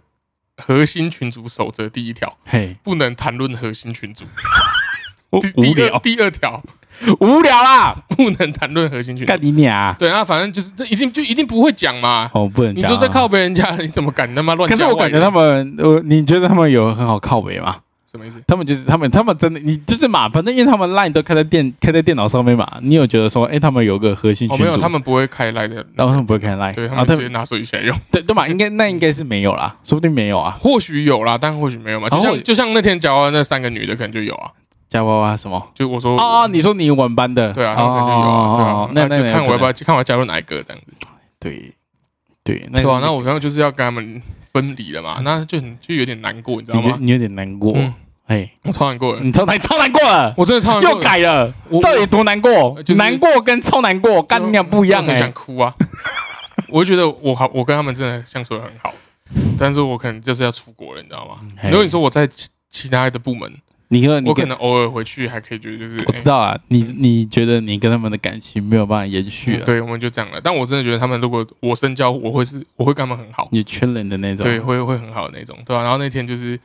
B: 核心群组守则第一条，
A: 嘿，
B: 不能谈论核心群组。
A: 无
B: 第第二条，
A: 无聊啦，
B: 不能谈论核心群
A: 干
B: 组。
A: 你娘！
B: 对啊，反正就是这一定就一定不会讲嘛。
A: 哦，不能讲啊。
B: 你都在靠别人家，你怎么敢他妈乱
A: 可
B: 讲外人？
A: 是我感觉他们，呃，你觉得他们有很好靠北吗？
B: 什么意思？
A: 他们就是他们，他们真的，你就是嘛，反正因为他们 line 都开在电开在电脑上面嘛，你有觉得说，哎，他们有个核心
B: 哦，
A: 群组，
B: 没有，他们不会开来的，
A: 然后他们不会开 line，啊，
B: 对他们直接拿手机起来用。
A: 对对嘛，应该那应该是没有啦，说不定没有啊。
B: 或许有啦，但或许没有嘛。就
A: 然后
B: 像就像那天讲的那三个女的，可能就有啊。
A: 夹娃娃什么？
B: 就我说
A: 啊哦，你说你晚班的，
B: 对啊，他们可能就有啊，对啊
A: 哦，那
B: 就看我要不要
A: 要
B: 看我要加入哪一个这样子。
A: 对对，那
B: 对啊，那我刚刚就是要跟他们分离了嘛，那就很就有点难过，你知道吗？
A: 你有点难过
B: 嗯，
A: 哎，
B: 我超难过了，
A: 你超难超难过了，
B: 我真的超难过
A: 又改了
B: 我，
A: 到底多难过
B: 就是？
A: 难过跟超难过，干你俩不一样
B: 我很想
A: 哎。
B: 哭啊！我就觉得我好，我跟他们真的相处的很好，但是我可能就是要出国了，你知道吗？
A: 嘿
B: 如果你说我在其其他的部门，
A: 你说你
B: 我可能偶尔回去还可以觉得就是，
A: 我知道啊，你你觉得你跟他们的感情没有办法延
B: 哎
A: 续了，
B: 嗯对，我们就这样了。但我真的觉得他们如果我深交，我会是我会跟他们很好，
A: 你圈人的那种，
B: 对，会会很好的那种，对吧、然后那天就是，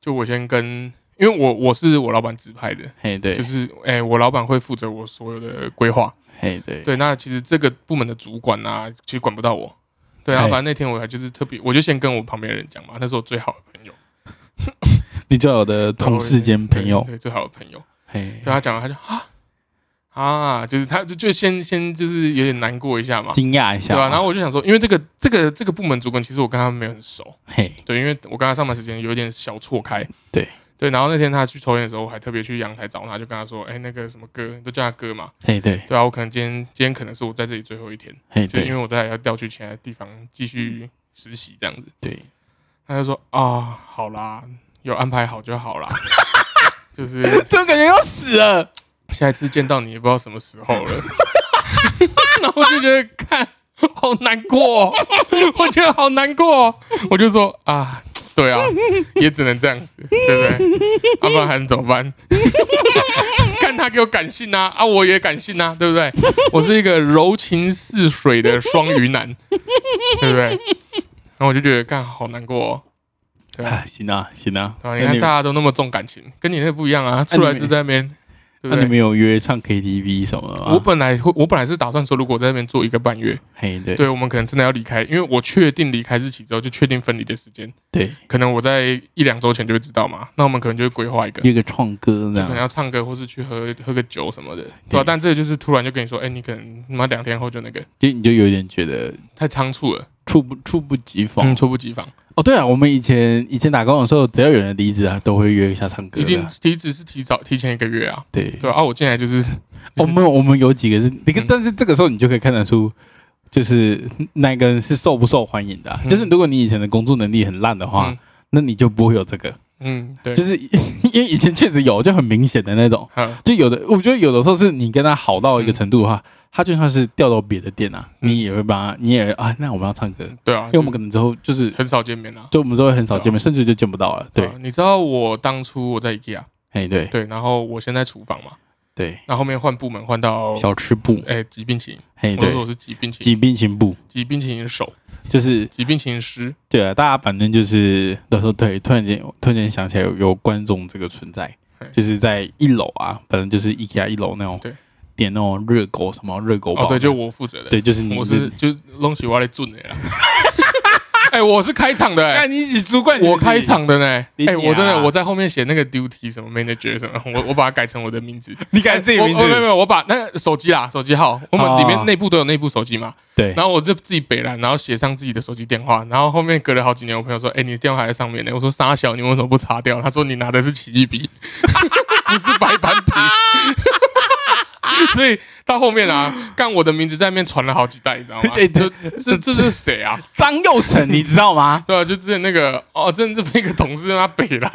B: 就我先跟，因为我我是我老板指派的，
A: 嘿对，
B: 就是哎、我老板会负责我所有的规划，
A: 嘿对，
B: 对，那其实这个部门的主管啊，其实管不到我。对，然后
A: 哎
B: 反正那天我还就是特别，我就先跟我旁边的人讲嘛，那是我最好的朋友，
A: 你最好的同事兼朋友，
B: 对，对最好的朋友。
A: 嘿。
B: 对，他讲，他就啊啊，就是他就就先先就是有点难过一下嘛，
A: 惊讶一下嘛，
B: 对吧、然后我就想说，因为这个这个这个部门主管，其实我跟他没有很熟，
A: 嘿。
B: 对，因为我跟他上班时间有点小错开，
A: 对。
B: 对。然后那天他去抽烟的时候，我还特别去阳台找他，就跟他说，哎，那个什么哥，都叫他哥嘛，
A: 嘿对。
B: 对啊，我可能今天今天可能是我在这里最后一天。
A: 嘿对。
B: 就因为我在要调去其他地方继续实习这样子。
A: 对，
B: 他就说啊，好啦，有安排好就好啦。就是
A: 这种感觉要死了，
B: 下一次见到你也不知道什么时候了。然后我就觉得看好难过、哦，我觉得好难过、哦。我就说啊，对啊，也只能这样子，对不对？要、不然还能怎么办？看他给我感性啊，啊，我也感性啊，对不对？我是一个柔情似水的双鱼男，对不对？然后我就觉得干好难过、哦，对啊，
A: 啊，行啊行啊？
B: 你看大家都那么重感情，跟你那不一样啊，出来就在那边，
A: 那你们？有约唱 KTV 什么的吗？
B: 我本来会，我本来是打算说，如果在那边做一个半月，
A: 嘿对
B: 对我们可能真的要离开，因为我确定离开日期之后，就确定分离的时间，
A: 对，
B: 可能我在一两周前就会知道嘛。那我们可能就会规划一个，
A: 约个唱歌这
B: 就可能，要唱歌，或是去喝喝个酒什么的，对吧、但这个就是突然就跟你说，哎、你可能他妈两天后就那个，
A: 就你就有点觉得
B: 太仓促了，
A: 猝不猝不及防
B: 嗯，猝不及防。
A: 哦。对啊，我们以前以前打工的时候，只要有人离职啊，都会约一下唱歌的，
B: 一定离职是提早提前一个月啊，
A: 对。
B: 对、啊？我进来就是
A: 我们我们有几个是，你看
B: 嗯，
A: 但是这个时候你就可以看得出，就是那个人是受不受欢迎的啊、
B: 嗯
A: 就是如果你以前的工作能力很烂的话，
B: 嗯
A: 那你就不会有这个。
B: 嗯，对，
A: 就是 因为以前确实有，就很明显的那种。
B: 嗯
A: 就有的，我觉得有的时候是你跟他好到一个程度的话，他就算是调到别的店啊，
B: 嗯。
A: 你也会帮他，你也啊，那我们要唱歌，
B: 对啊，
A: 因为我们可能之后就是，
B: 很少见面了。
A: 就我们之后会很少见面，甚至就见不到了。对。
B: 啊，你知道我当初我在 IKEA，
A: 哎，对。
B: 对，然后我现在厨房嘛，
A: 对，
B: 那后后面换部门换到
A: 小吃部，
B: 哎挤冰淇淋，
A: 哎，对。
B: 我都说，我是疾病
A: 情，疾病情部，
B: 挤冰淇淋手，
A: 就是
B: 挤冰淇淋师，
A: 对啊，大家反正就是那时候对，突然间突然间想起来有有观众这个存在，就是在一楼啊，反正就是 IKEA 一楼那种
B: 对
A: 点那种热狗什么热狗堡，
B: 哦，对，就我负责的，
A: 对，就是你
B: 我是就弄起我来准的啦。哎，我是开场的哎，
A: 干你一起主管，
B: 我开场的呢。哎，我真的我在后面写那个 duty 什么 manager 什么，我我把它改成我的名字。
A: 你改自己名字，
B: 没有没有，我把那个手机啦，手机号，我们
A: 哦
B: 里面内部都有内部手机嘛，
A: 对，
B: 然后我就自己北蓝，然后写上自己的手机电话，然后后面隔了好几年，我朋友说：“哎、你的电话还在上面呢。”我说：“傻小，你为什么不擦掉？”他说：“你拿的是奇异笔，不是白板笔。” 所以到后面啊，干我的名字在那边传了好几代，你知道吗？
A: 哎
B: 就这这是谁啊？
A: 张佑成，你知道吗？
B: 对啊，就之前那个哦，真的这边一个同事他北兰，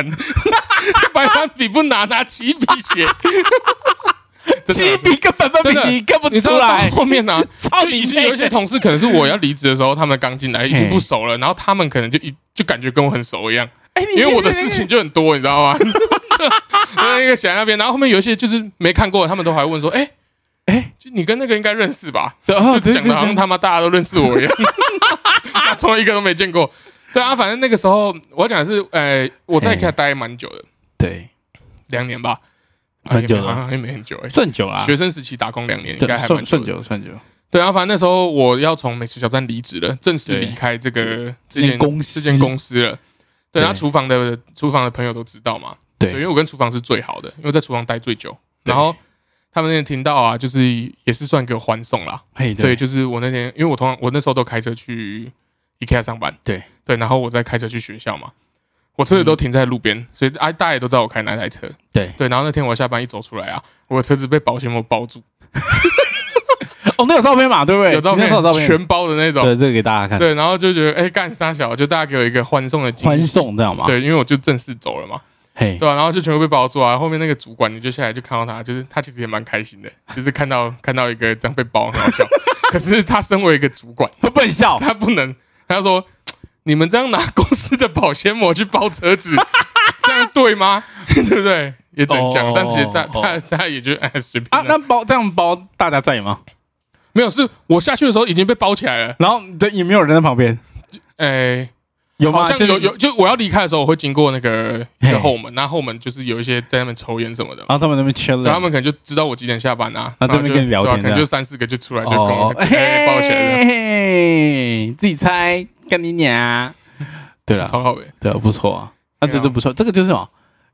B: 白板笔不拿，拿起笔写，真的
A: 起笔跟本本
B: 真的
A: 比你看不出来，
B: 后面呢、
A: 操
B: 就
A: 你
B: 已经有一些！同事可能是我要离职的时候，他们刚进来，已经不熟了，然后他们可能就一就感觉跟我很熟一样，
A: 哎，
B: 因为我的事情就很多，你知道吗？那个写在那边，然后后面有一些就是没看过，他们都还问说：“哎、
A: 哎，
B: 就你跟那个应该认识吧？”
A: 哦
B: 就
A: 对对对
B: 讲的好像他妈大家都认识我一样，他从来一个都没见过。对啊，反正那个时候我讲的是，呃，我在
A: 嘿
B: IKEA 待蛮久的，
A: 对，
B: 两年吧，啊
A: 蛮久了
B: 也没很久哎、
A: 算久啊，
B: 学生时期打工两年，应该还蛮
A: 算算久算久，
B: 对啊，反正那时候我要从美食小站离职了，正式
A: 对
B: 离开这个
A: 这
B: 这间
A: 间公司
B: 这间公司了。对，
A: 对
B: 然后厨房的厨房的朋友都知道嘛，对，因
A: 对
B: 为我跟厨房是最好的，因为在厨房待最久。然后他们那天听到啊，就是也是算给我欢送啦。
A: 嘿
B: 对，就是我那天，因为我通常我那时候都开车去 IKEA 上班，
A: 对
B: 对，然后我再开车去学校嘛。我车子都停在路边，所以啊，大家也都知道我开哪台车。
A: 对，
B: 对，然后那天我下班一走出来啊，我的车子被保鲜膜包住，
A: 哦，那有照片嘛，对不对？
B: 有照片，全包的那种。
A: 对，这个给大家看，
B: 对，然后就觉得哎，干啥小，就大家给我一个欢送的惊
A: 欢
B: 喜。
A: 送这样嘛，，
B: 对，因为我就正式走了嘛，
A: 嘿，
B: 对啊、然后就全部被包住啊。后面那个主管你就下来就看到他，就是他其实也蛮开心的，就是看到看到一个这样被包很好笑。可是他身为一个主管，他
A: 不能笑，
B: 他不能，他说你们这样拿公司的保鲜膜去包车子，这样对吗？对不对？也只能讲，
A: 哦
B: 但其实他
A: 哦
B: 他他也就哎随便
A: 啊，那包这样包大家在吗？
B: 没有，是我下去的时候已经被包起来了。
A: 然后对也没有人在旁边，
B: 哎，
A: 有吗？
B: 好像
A: 就
B: 有有，就我要离开的时候，我会经过那个一个后门，那后门就是有一些在那边抽烟什么的。
A: 然后他们那边 chill，
B: 对，他们可能就知道我几点下班啊，
A: 啊
B: 然后就
A: 跟你聊天
B: 可能就三四个就出来就跟我
A: 哦，
B: 哎包起来了，
A: 嘿，自己猜，跟你娘！对了，
B: 超好的。
A: 对啊，不错啊，那这就不错，这个就是什么？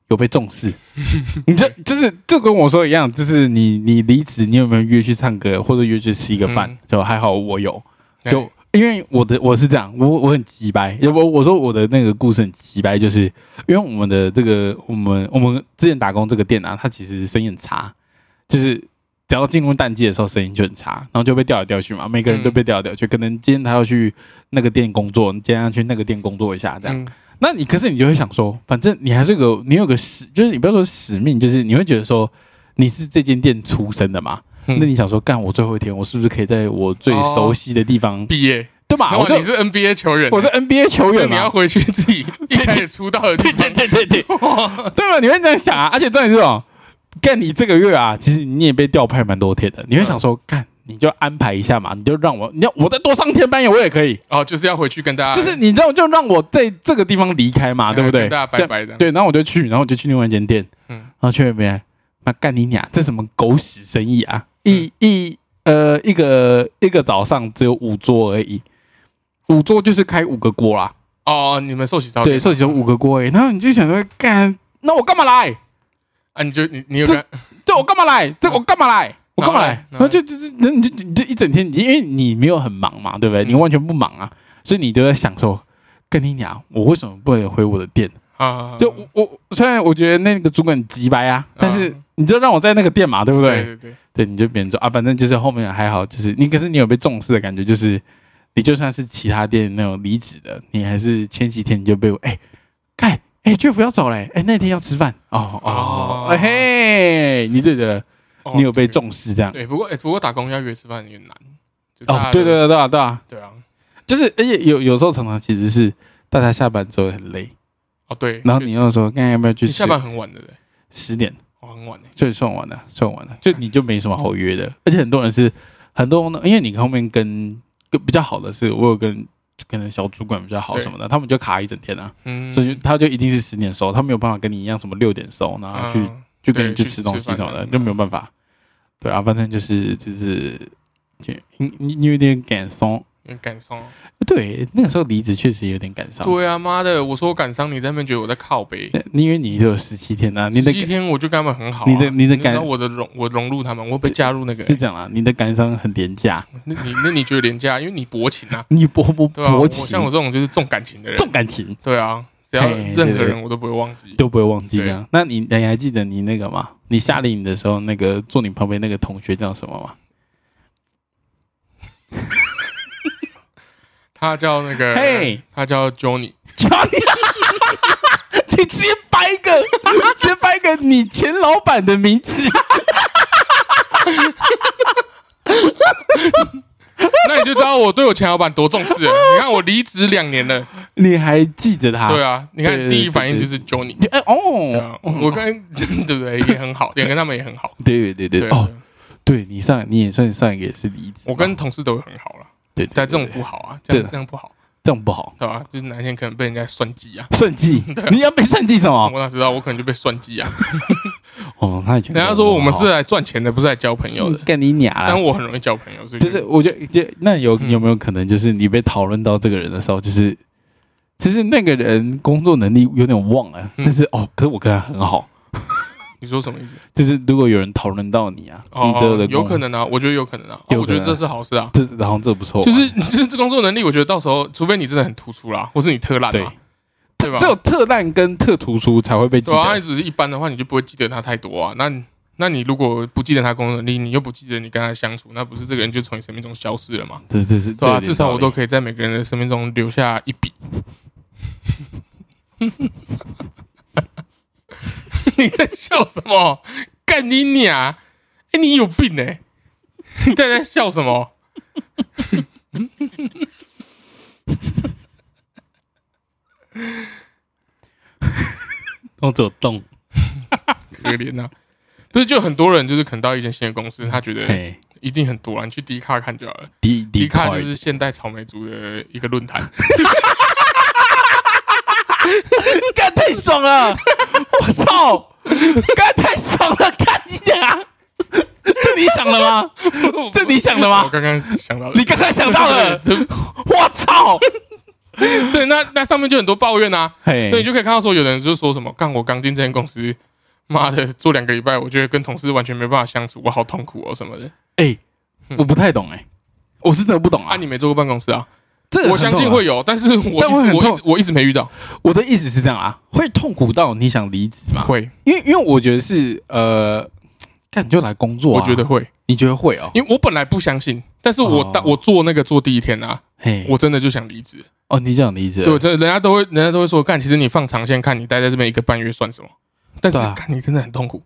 A: 有被重视，你这就是就跟我说一样，就是你你离职，你有没有约去唱歌或者约去吃一个饭？
B: 嗯？
A: 就还好我有，
B: 哎。
A: 就因为我的我是这样，我我很急白，我我说我的那个故事很急白，就是因为我们的这个我们我们之前打工这个店啊，它其实生意很差，就是只要进入淡季的时候，生意就很差，然后就被调来调去嘛，每个人都被调来调去，可能今天他要去那个店工作，你今天要去那个店工作一下，这样。
B: 嗯
A: 那你可是你就会想说，反正你还是个你有个使，就是你不要说使命，就是你会觉得说你是这间店出身的嘛，
B: 嗯
A: 那你想说干我最后一天，我是不是可以在我最熟悉的地方，
B: 毕业，
A: 对吧？我
B: 你是 NBA 球员，
A: 我是 NBA 球员嘛，
B: 你要回去自己一开始出道的地
A: 对对
B: 方。
A: 对对对，对吧？你会这样想啊，而且重点是哦，干你这个月啊，其实你也被调派蛮多天的，你会想说干。你就安排一下嘛，你就让我，你要我再多上天班也我也可以，
B: 哦，就是要回去跟大家，
A: 就是你知道，就让我在这个地方离开嘛，对不对？
B: 跟大家拜拜的。
A: 对，然后我就去，然后我就去另外一间店，
B: 嗯
A: 然后去那边，那干你俩，这什么狗屎生意啊！一一呃一个一个早上只有五桌而已，五桌就是开五个锅啦，
B: 哦，你们寿喜烧
A: 对，寿喜烧五个锅而已，然后你就想说干，那我干嘛来？
B: 啊，你就你你有个
A: 这我干嘛来？这我干嘛来？我干嘛来？
B: 然后
A: 就就就是，那你就你就一整天，你因为你没有很忙嘛，对不对？
B: 嗯
A: 你完全不忙啊，所以你都在想说，跟你讲，我为什么不能回我的店？
B: 啊，
A: 就我我虽然我觉得那个主管急白啊，但是
B: 嗯
A: 你就让我在那个店嘛，对不对？
B: 对对对，
A: 对，你就别人说啊，反正就是后面还好，就是你可是你有被重视的感觉，就是你就算是其他店那种离职的，你还是前几天你就被我哎看哎 Jeff 要走嘞，哎那天要吃饭。哦哦
B: 哦
A: 哎嘿，你就觉得
B: 哦
A: 你有被重视这样。
B: 对，不过哎，不过打工要约吃饭有点难。
A: 哦
B: 家，
A: 对对对对啊对啊，
B: 对啊，
A: 就是而且有有时候常常其实是大家下班之后很累，
B: 哦对，
A: 然后你又说看要不要去
B: 下班很晚的嘞，
A: 十点。
B: 哦很晚哎，
A: 所以算晚了，算晚了，就你就没什么好约的。而且很多人是很多呢，因为你后面跟跟比较好的是，我有跟可能小主管比较好什么的，他们就卡一整天啊，
B: 嗯，
A: 所以就他就一定是十点收，他没有办法跟你一样什么六点收，然后去、
B: 嗯
A: 就跟你去吃东西什么的，
B: 嗯
A: 就没有办法。对啊，反正就是就是就你你你有点感伤。
B: 感伤。
A: 对，那个时候离职确实有点感伤。
B: 对啊，妈的，我说我感伤，你在那边觉得我在靠背。
A: 对，因为你只有十七天啊，你的
B: 十七天我就跟他们很好啊，
A: 你的你的感
B: 我的融我融入他们，我被加入那个
A: 是。这样啊，你的感伤很廉价，
B: 那你那你觉得廉价？因为你薄情啊，
A: 你薄薄
B: 对啊，我
A: 薄情，
B: 像我这种就是重感情的人，
A: 重感情。
B: 对啊，只要任何人我都不会忘记。
A: 都不会忘记啊。那你你还记得你那个吗？你夏令营的时候，那个坐你旁边那个同学叫什么吗？
B: 他叫那个，
A: 嘿。
B: 他叫
A: Johnny，Johnny，你直接掰一个，直接掰一个你前老板的名字。
B: 那你就知道我对我前老板多重视了。你看我离职两年了，
A: 你还记着他？
B: 对啊，你看第一反应就是 Johnny，
A: 你。哎哦，
B: 我跟 对不对？也很好，也跟他们也很好。
A: 对对对。对
B: 对
A: 哦，，对。你上你也算上一个也是离职，
B: 我跟同事都很好了，
A: 对，对
B: 但这种不好啊，这样这样不好，
A: 这样不好。
B: 对吧？就是哪一天可能被人家算计啊，
A: 算计
B: 对啊，
A: 你要被算计什么？
B: 我哪知道我可能就被算计啊。
A: 哦，他以前
B: 人家说我们是来赚钱的，不是来交朋友的，
A: 跟你娘！
B: 但我很容易交朋友，所以
A: 就是我觉得，就那有
B: 嗯
A: 有没有可能，就是你被讨论到这个人的时候，就是其实那个人工作能力有点旺了，
B: 嗯
A: 但是哦，可是我跟他很好，
B: 你说什么意思？
A: 就是如果有人讨论到你啊，你这个
B: 哦
A: 的，
B: 有可能啊，我觉得有可能啊，我觉得这是好事啊。
A: 这然后这不错嘛，
B: 就是 就是这工作能力，我觉得到时候除非你真的很突出啦，或是你特烂
A: 对
B: 嘛，对吧
A: 只有特烂跟特突出才会被记
B: 对啊，他。只是一般的话，你就不会记得他太多啊。那那你如果不记得他工作能力，你又不记得你跟他相处，那不是这个人就从你生命中消失了吗？
A: 对对是，
B: 对啊，至少我都可以在每个人的生命中留下一笔。你在笑什么？干你娘！哎、你有病哎、你在在笑什么？
A: 动只有动。
B: 可怜呐、不是，就很多人就是可能到一间新的公司，他觉得
A: 嘿，
B: 一定很多啊，你去迪卡看就好了。
A: 迪
B: 迪卡
A: 卡
B: 就是现代草莓族的一个论坛，
A: 干太爽了！我操，刚才太爽了！看你啊，这你想的吗？这你想的吗我？
B: 刚刚想到了，
A: 你刚刚想到了？我操！
B: 对，那那上面就很多抱怨啊，
A: 嘿，
B: 对，你就可以看到说，有的人就说什么，干我刚进这间公司，妈的，做两个礼拜，我觉得跟同事完全没办法相处，我好痛苦哦什么的。
A: 哎，我不太懂哎，我是真的不懂
B: 啊，
A: 啊。
B: 你没做过办公室啊？
A: 这个
B: 我相信会有，但是我
A: 但会很痛
B: 一直我一直我一直没遇到。
A: 我的意思是这样啊，会痛苦到你想离职吗？
B: 会，
A: 因为因为我觉得是呃，看你就来工作啊，
B: 我觉得会，
A: 你觉得会哦？
B: 因为我本来不相信，但是我
A: 哦
B: 当我做那个做第一天啊，
A: 嘿，
B: 我真的就想离职。
A: 哦，你这样离职，
B: 对，真的，人家都会，人家都会说，干，其实你放长线看，你待在这边一个半月算什么？但是看你真的很痛苦。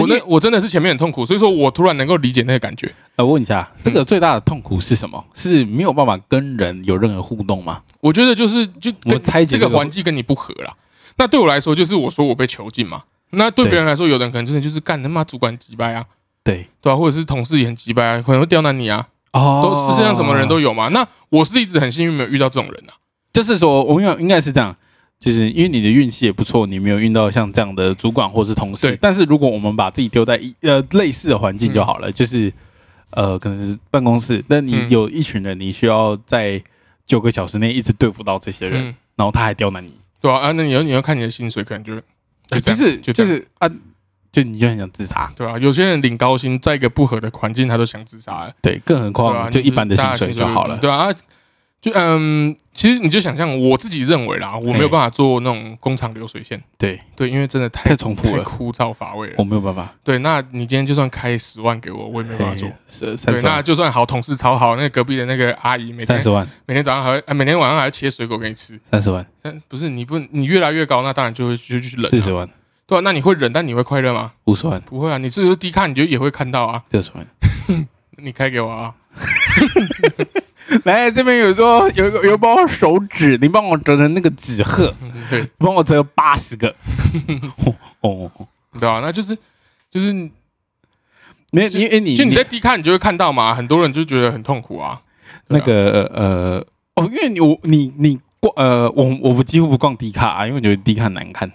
B: 我
A: 你
B: 那我真的是前面很痛苦，所以说我突然能够理解那个感觉。
A: 呃，我问一下，这个最大的痛苦是什么？是没有办法跟人有任何互动吗？
B: 我觉得就是就
A: 我
B: 猜这个环境跟你不合啦。那对我来说，就是我说我被囚禁嘛。那对
A: 对
B: 别人来说，有的人可能真的就是干他妈主管急掰啊，
A: 对，
B: 对吧、或者是同事也很急掰啊，可能会刁难你啊，
A: 哦
B: 都世界上什么人都有嘛。那我是一直很幸运没有遇到这种人啊。
A: 就是说，我应该应该是这样，就是因为你的运气也不错，你没有遇到像这样的主管或是同事
B: 对。
A: 但是如果我们把自己丢在一呃类似的环境就好了，就是呃可能是办公室，那你
B: 嗯
A: 有一群人，你需要在九个小时内一直对付到这些人，
B: 嗯，
A: 然后他还刁难你，
B: 对啊，啊，那你要你要看你的薪水，可能就就
A: 就是
B: 就
A: 是啊，就你就很想自杀。
B: 对啊、有些人领高薪，在一个不合的环境，他都想自杀了。
A: 对，更何
B: 对
A: 况
B: 啊，
A: 就一般的薪水就好了。
B: 对啊，啊就嗯，其实你就想象，我自己认为啦，我没有办法做那种工厂流水线，
A: 对，
B: 对，因为真的太
A: 太重复了，
B: 太枯燥乏味了
A: 我。没有办法。
B: 对，那你今天就算开十万给我，我也没办法做
A: 十万，
B: 那就算好同事超好，那个隔壁的那个阿姨每天
A: 三十万，
B: 每天早上还会，呃每天晚上还要切水果给你吃。
A: 三十万，
B: 但不是你不你越来越高，那当然就会就去忍、啊。
A: 四十万，
B: 对啊，那你会忍，但你会快乐吗？
A: 五十万，
B: 不会啊，你这是低看你就也会看到啊。
A: 六十万。
B: 你开给我啊。
A: 来，这边有说有一个有一包手指，你帮我折成那个纸鹤，
B: 嗯 对
A: 帮我折八十个。哦，哦
B: 对啊，那就是就是
A: 你因为你
B: 就你在低看，你就会看到嘛，很多人就觉得很痛苦啊。对
A: 那
B: 啊
A: 个呃哦，因为你我你你逛呃我我几乎不逛低卡啊，因为我觉得低卡很难看。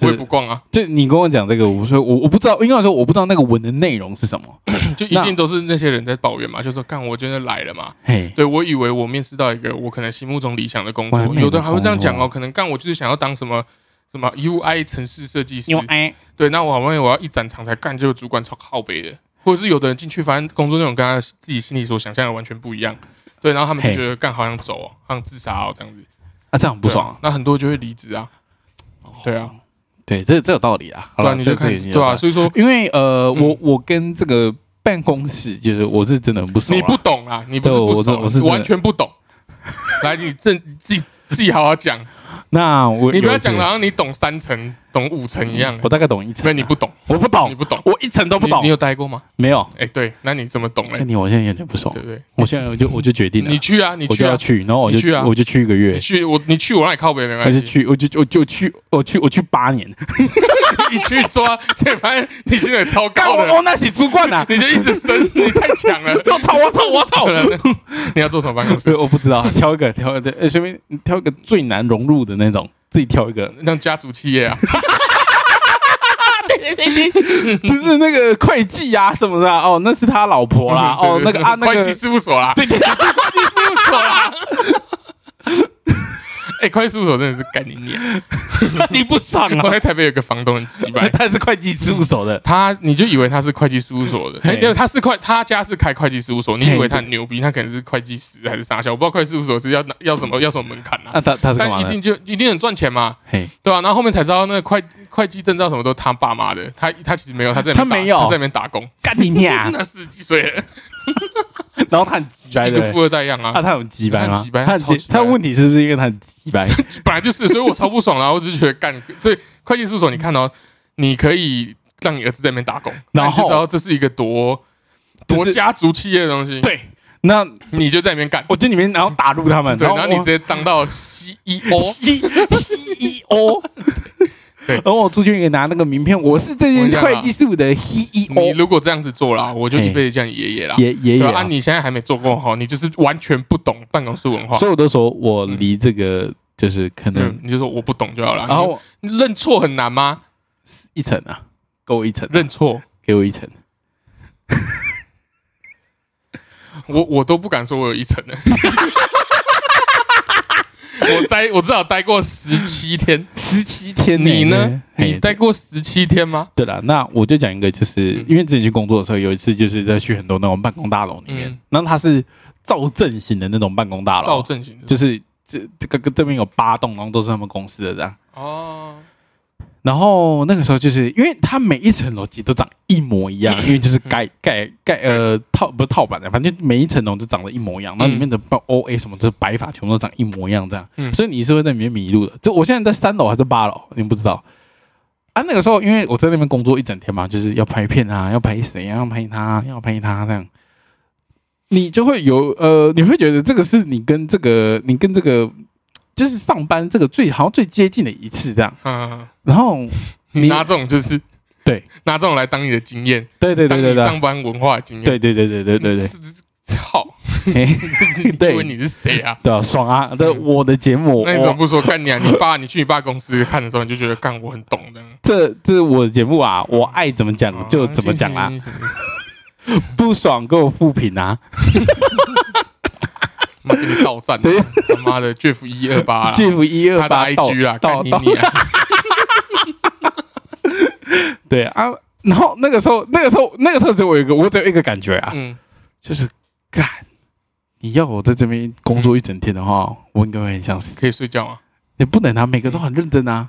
B: 我也不逛啊，
A: 就你跟我讲这个，我说我我不知道，应该说我不知道那个文的内容是什么。
B: 就一定都是那些人在抱怨嘛，就说干我真的来了嘛。
A: 嘿，
B: 对我以为我面试到一个我可能心目中理想的工作，有的人还会这样讲哦，可能干我就是想要当什么什么 UI 城市设计师。
A: 因为，哎，
B: 对，那我好不容易我要一展长才干，结果主管超靠北的，或者是有的人进去，反正工作内容跟他自己心里所想象的完全不一样，对，然后他们就觉得干好想走哦，好想自杀哦这样子，
A: 啊，这样很不爽啊。
B: 那很多就会离职啊，对啊，
A: 对，这这有道理啊。好
B: 对啊，
A: 了，
B: 你就看
A: 这这已经有
B: 对啊，所以说
A: 因为呃，
B: 嗯
A: 我我跟这个办公室，就是我是真的很不熟啊。
B: 你不懂啊，你不是不熟，
A: 是我是
B: 完全不懂。来，你正自己自己好好讲，
A: 那我
B: 你不要讲了好像你懂三成、懂五层一样。
A: 我大概懂一层啊。
B: 因为你不懂，
A: 我不懂
B: 你，不懂，
A: 我一层都不懂
B: 你你。有待过吗？
A: 没有，
B: 哎，对，那你怎么懂嘞？
A: 那你我现在有点不熟
B: 对。不对？
A: 我现在我就我就决定了，
B: 你去啊，你去啊，
A: 我就要去，然后我
B: 你去啊
A: 就我就去一个月
B: 你，去我你去我那里靠北没关系，
A: 去我就我就去我去我去八年，
B: 你去抓，结果发现你薪水超
A: 干
B: 高的，
A: 我我那起主管呐！
B: 你就一直升，你太强了。
A: 我操我操我操！
B: 你要做什么办公室，？
A: 我不知道，挑一个挑一个，呃，随便挑一个最难融入的那种，自己挑一个，
B: 像家族企业啊，
A: 就是那个会计啊什么的啊，哦，那是他老婆啦，哦，那个啊那个
B: 会计事务所啦，
A: 对对，
B: 会计事务所啦。哎，会计事务所真的是干你娘！
A: 你不爽
B: 我
A: 啊？
B: 在台北有个房东很奇怪，
A: 他是会计事务所的，
B: 他你就以为他是会计事务所的，哎，
A: 嘿
B: 对，他是会，他家是开会计事务所，你以
A: 嘿
B: 为他很牛逼，他可能是会计师还是啥小，我不知道会计事务所是要拿要什么要什么门槛啊
A: 那，他他
B: 一定就一定很赚钱嘛，
A: 嘿，
B: 对吧、然后后面才知道那个会会计证照什么都他爸妈的，他他其实没有，他在那边打
A: 他没有
B: 他在那边打工，
A: 干你娘！
B: 那四十几岁了，
A: 然后他很鸡掰，
B: 一个富二代一样
A: 啊，
B: 啊，
A: 他很鸡掰吗？
B: 他很鸡？掰
A: 他很
B: 他超鸡掰
A: 他问题是不是因为他很鸡掰？
B: 本来就是，所以我超不爽啦，我只是觉得干，所以会计事务所你看到、你可以让你儿子在那边打工，
A: 然后
B: 那你就知道这是一个多
A: 就是
B: 多家族企业的东西，
A: 对，那
B: 你就在那边干，
A: 我进里面，然后打入他们，
B: 对，然后你直接当到
A: CEO，CEO，
B: 对
A: 然后我出去也拿那个名片，我是这间会计事务的
B: 你
A: CEO，
B: 如果这样子做啦，我就一辈子叫你爷爷啦。
A: 爷爷爷
B: 对啊，
A: 啊，
B: 你现在还没做过好，你就是完全不懂办公室文化。
A: 所以我都说我离这个就是可能
B: 嗯，，你就说我不懂就好了。
A: 然后
B: 你你认错很难吗？
A: 一层啊，给我一层啊，
B: 认错，
A: 给我一层，
B: 我我都不敢说我有一层的。我待我至少待过十七天，
A: 十七天
B: 你呢？你待过十七天吗？
A: 对了，那我就讲一个，就是
B: 嗯
A: 因为之前去工作的时候，有一次就是在去很多那种办公大楼里面
B: 嗯，
A: 然后它是造阵型的那种办公大楼，
B: 造阵型的
A: 就是这这个这边有八栋，然后都是他们公司的这样。
B: 哦，
A: 然后那个时候就是因为它每一层楼其实都长一模一样，因为就是盖盖盖呃套不是套板的，反正每一层楼都长得一模一样，然后里面的 O A 什么就是白发全部都长一模一样这样，
B: 嗯。
A: 所以你是会在里面迷路的。就我现在在三楼还是八楼，你不知道。啊，那个时候因为我在那边工作一整天嘛，就是要拍片啊，要拍谁啊，要拍他，要拍他这样，你就会有呃，你会觉得这个是你跟这个你跟这个就是上班这个最好像最接近的一次这样，
B: 嗯，
A: 然后
B: 你拿这种就是
A: 对，
B: 拿这种来当你的经验，
A: 对对对
B: 当
A: 对对。
B: 上班文化的经验。
A: 对对对对对对。
B: 操，你以
A: 对
B: 为你是谁啊？
A: 对啊，爽啊！对，我的节目，
B: 那你怎么不说？干你啊？你爸，你去你爸公司看的时候，你就觉得干我很懂这样，
A: 这这是我的节目啊，我爱怎么讲就怎么讲啊，不爽给我复评啊，
B: 妈给你倒赞他妈的 Jeff 一二八啦
A: ，Jeff 一二
B: 他的
A: 八到
B: IG 啦，干你你 啊！
A: 对啊，然后那个时候那个时候那个时候只有我一个我只有一个感觉啊，
B: 嗯，
A: 就是干，你要我在这边工作一整天的话，我应该会很想死。
B: 可以睡觉吗？
A: 你不能啊，每个都很认真啊，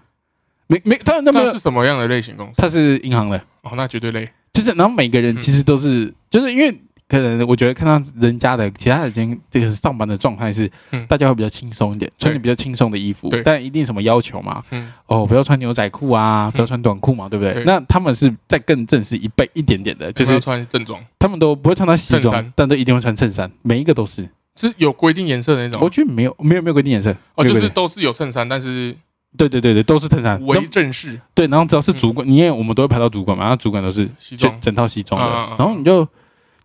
A: 没没，当然那
B: 那
A: 么
B: 是什么样的类型公司？
A: 他是银行的，
B: 哦，那绝对累。
A: 就是然后每个人
B: 嗯
A: 其实都是，就是因为可能我觉得看到人家的其他的人这个上班的状态是，
B: 嗯。
A: 大家会比较轻松一点，穿着比较轻松的衣服，但一定什么要求嘛？
B: 嗯，
A: 哦，不要穿牛仔裤啊，不要穿短裤嘛，对不对？那他们是再更正式一倍一点点的，就
B: 就是要穿正装，
A: 他们都不会穿到西装，但都一定会穿衬衫，每一个都是。
B: 是有规定颜色的那种。
A: 我觉得没有没有没有规定颜色，
B: 哦，就是都是有衬衫，但是
A: 对对对对，都是衬衫。
B: 为正式。
A: 对，然后只要是主管，你也我们都会排到主管嘛，然后主管都是
B: 西装。
A: 整整套西装的。然后你就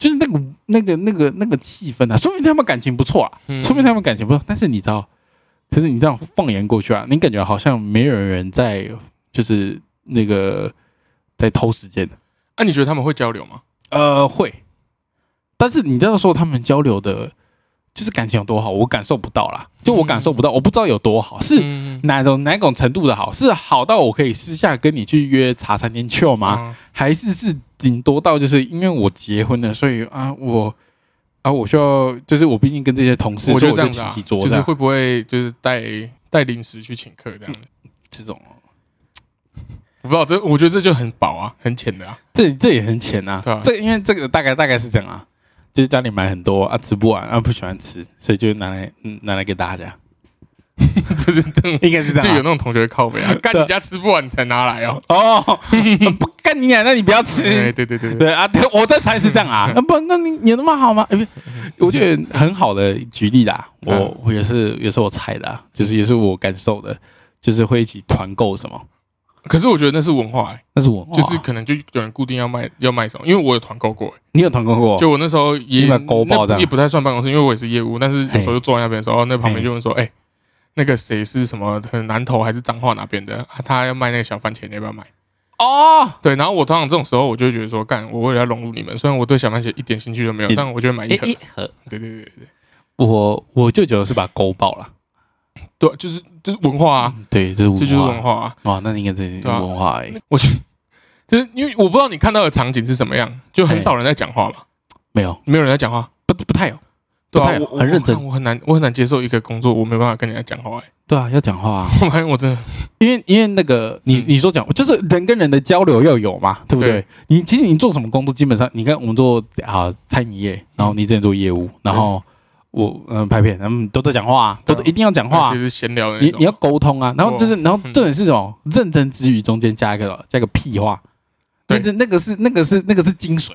A: 就是那个那个那个那个气氛啊，说明他们感情不错啊，
B: 嗯
A: 说明他们感情不错。但是你知道，可是你这样放眼过去啊，你感觉好像没有人在就是那个在偷时间。
B: 啊，你觉得他们会交流吗？
A: 呃，会，但是你这样说他们交流的，就是感情有多好，我感受不到啦，就我感受不到，我不知道有多好，是
B: 嗯
A: 哪种哪种程度的好？是好到我可以私下跟你去约茶餐厅 chill 吗？
B: 嗯
A: 还是是顶多到就是因为我结婚了，所以啊我啊我需要就是我毕竟跟这些同事，
B: 我
A: 就
B: 这样子就是会不会就是带带零食去请客这样？
A: 这种，
B: 我不知道，这我觉得这就很薄啊，很浅的啊。
A: 这这也很浅啊。
B: 对啊
A: 这因为这个大概大概是这样啊，就是家里买很多啊吃不完啊不喜欢吃，所以就拿来嗯拿来给大家，
B: 不是这种，
A: 应该是这样啊、
B: 就有那种同学靠背啊，干你家吃不完你才拿来哦。
A: 哦，不干你俩，那你不要吃。
B: 哎，对对对对，
A: 对啊，对，我这才是这样啊！那不，那你你有那么好吗？哎，不，我觉得很好的举例啦，我
B: 嗯
A: 我也是也是我猜的、啊，就是也是我感受的，就是会一起团购什么，
B: 可是我觉得那是文化、欸，
A: 那是我
B: 就是可能就有人固定要卖要卖什么，因为我有团购过、欸，
A: 你有团购过？
B: 就我那时候也
A: 勾爆这样？
B: 那也不太算办公室，因为我也是业务，但是有时候就坐在那边的时候，那旁边就问说，哎、那个谁是什么，可能南投还是彰化哪边的，啊他要卖那个小番茄，你要不要买？
A: 哦，
B: 对，然后我通常这种时候，我就会觉得说，干，我为了要融入你们，虽然我对小番茄一点兴趣都没有，但我就会买一盒。
A: 一一盒，
B: 对对对对。对，
A: 我我舅舅是把勾爆了，
B: 对，就是就是文化啊，
A: 嗯对，这是文化，
B: 这就是文化啊。
A: 哇，那应该这是文化哎，
B: 我去就是因为我不知道你看到的场景是什么样，就很少人在讲话嘛，
A: 没有，
B: 没有人在讲话，
A: 不不太有，
B: 对啊我
A: 很认真。
B: 我我很难，我很难接受一个工作我没办法跟人家讲话、欸，
A: 对啊，要讲话啊，
B: 我发现我真的
A: 因为因为那个你
B: 嗯。
A: 你说讲，就是人跟人的交流要有嘛，对不对？
B: 对？
A: 你其实你做什么工作，基本上你看我们做啊餐饮业，然后你之前做业务，然后我嗯拍片，他们都在讲话啊，都一定要讲话啊。
B: 其。实闲聊
A: 你你要沟通啊，然后就是，然后
B: 嗯
A: 重点是什么？认真之余中间加一个加一个屁话，那
B: 对
A: 那个是那个是那个是精髓，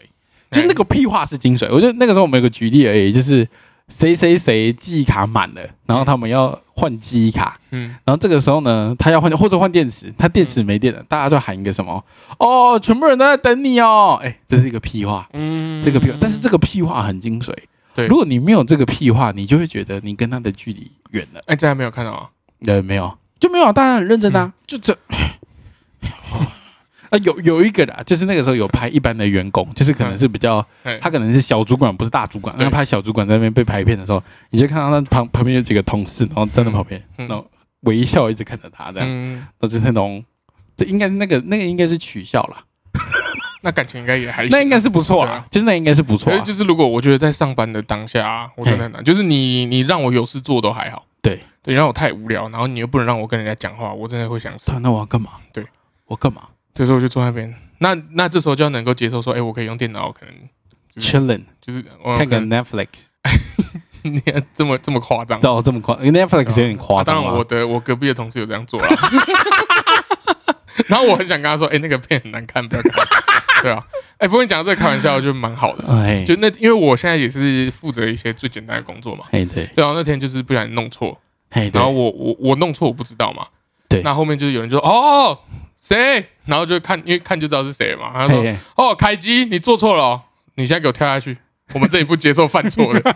A: 就是那个屁话是精髓。我觉得那个时候我们有个举例而已，就是谁谁谁记忆卡满了，然后他们要换记忆卡，
B: 嗯。
A: 然后这个时候呢，他要换或者换电池，他电池没电了，大家就喊一个什么？哦，全部人都在等你哦！哎，这是一个屁话，
B: 嗯。
A: 这个屁话，但是这个屁话很精髓。
B: 对。
A: 如果你没有这个屁话，你就会觉得你跟他的距离远了。
B: 哎，这还没有看到啊，
A: 呃，没有，就没有，大家很认真啊，就这。啊，有有一个啦，就是那个时候有拍一般的员工，就是可能是比较，
B: 哎。
A: 他可能是小主管，不是大主管。
B: 对。
A: 那拍小主管在那边被拍片的时候，你就看到他旁旁边有几个同事，然后站在旁边，
B: 嗯。
A: 然后微笑一直看着他，这样，
B: 嗯，
A: 都是那种，这应该那个那个应该是取笑啦，
B: 那感情应该也还行，
A: 那应该是不错啊就是那应该是不错啊，
B: 可是就是如果我觉得在上班的当下、啊，我真的很难，就是你你让我有事做都还好，
A: 对。
B: 对，让我太无聊，然后你又不能让我跟人家讲话，我真的会想死。
A: 那我要干嘛？
B: 对，
A: 我干嘛？
B: 这时候我就坐那边，那那这时候就要能够接受说，哎，我可以用电脑，可能就是
A: ？chilling，
B: 就是我
A: 看个 Netflix，
B: 你看 这么这么夸张，
A: 到这么夸，Netflix 有点夸
B: 啊。当
A: 张啊
B: 然我的我隔壁的同事有这样做啊，然后我很想跟他说，哎，那个片很难看，不要看。对啊，哎，不过你讲这个开玩笑就蛮好的，
A: 哎，
B: 就那因为我现在也是负责一些最简单的工作嘛。
A: 哎对，
B: 对啊，那天就是不小心弄错，
A: 哎
B: 然后，我我我弄错我不知道嘛，
A: 对。
B: 那后面就是有人就说哦谁，然后就看因为看就知道是谁嘛，他说哦凯基你做错了哦，你现在给我跳下去，我们这里不接受犯错的，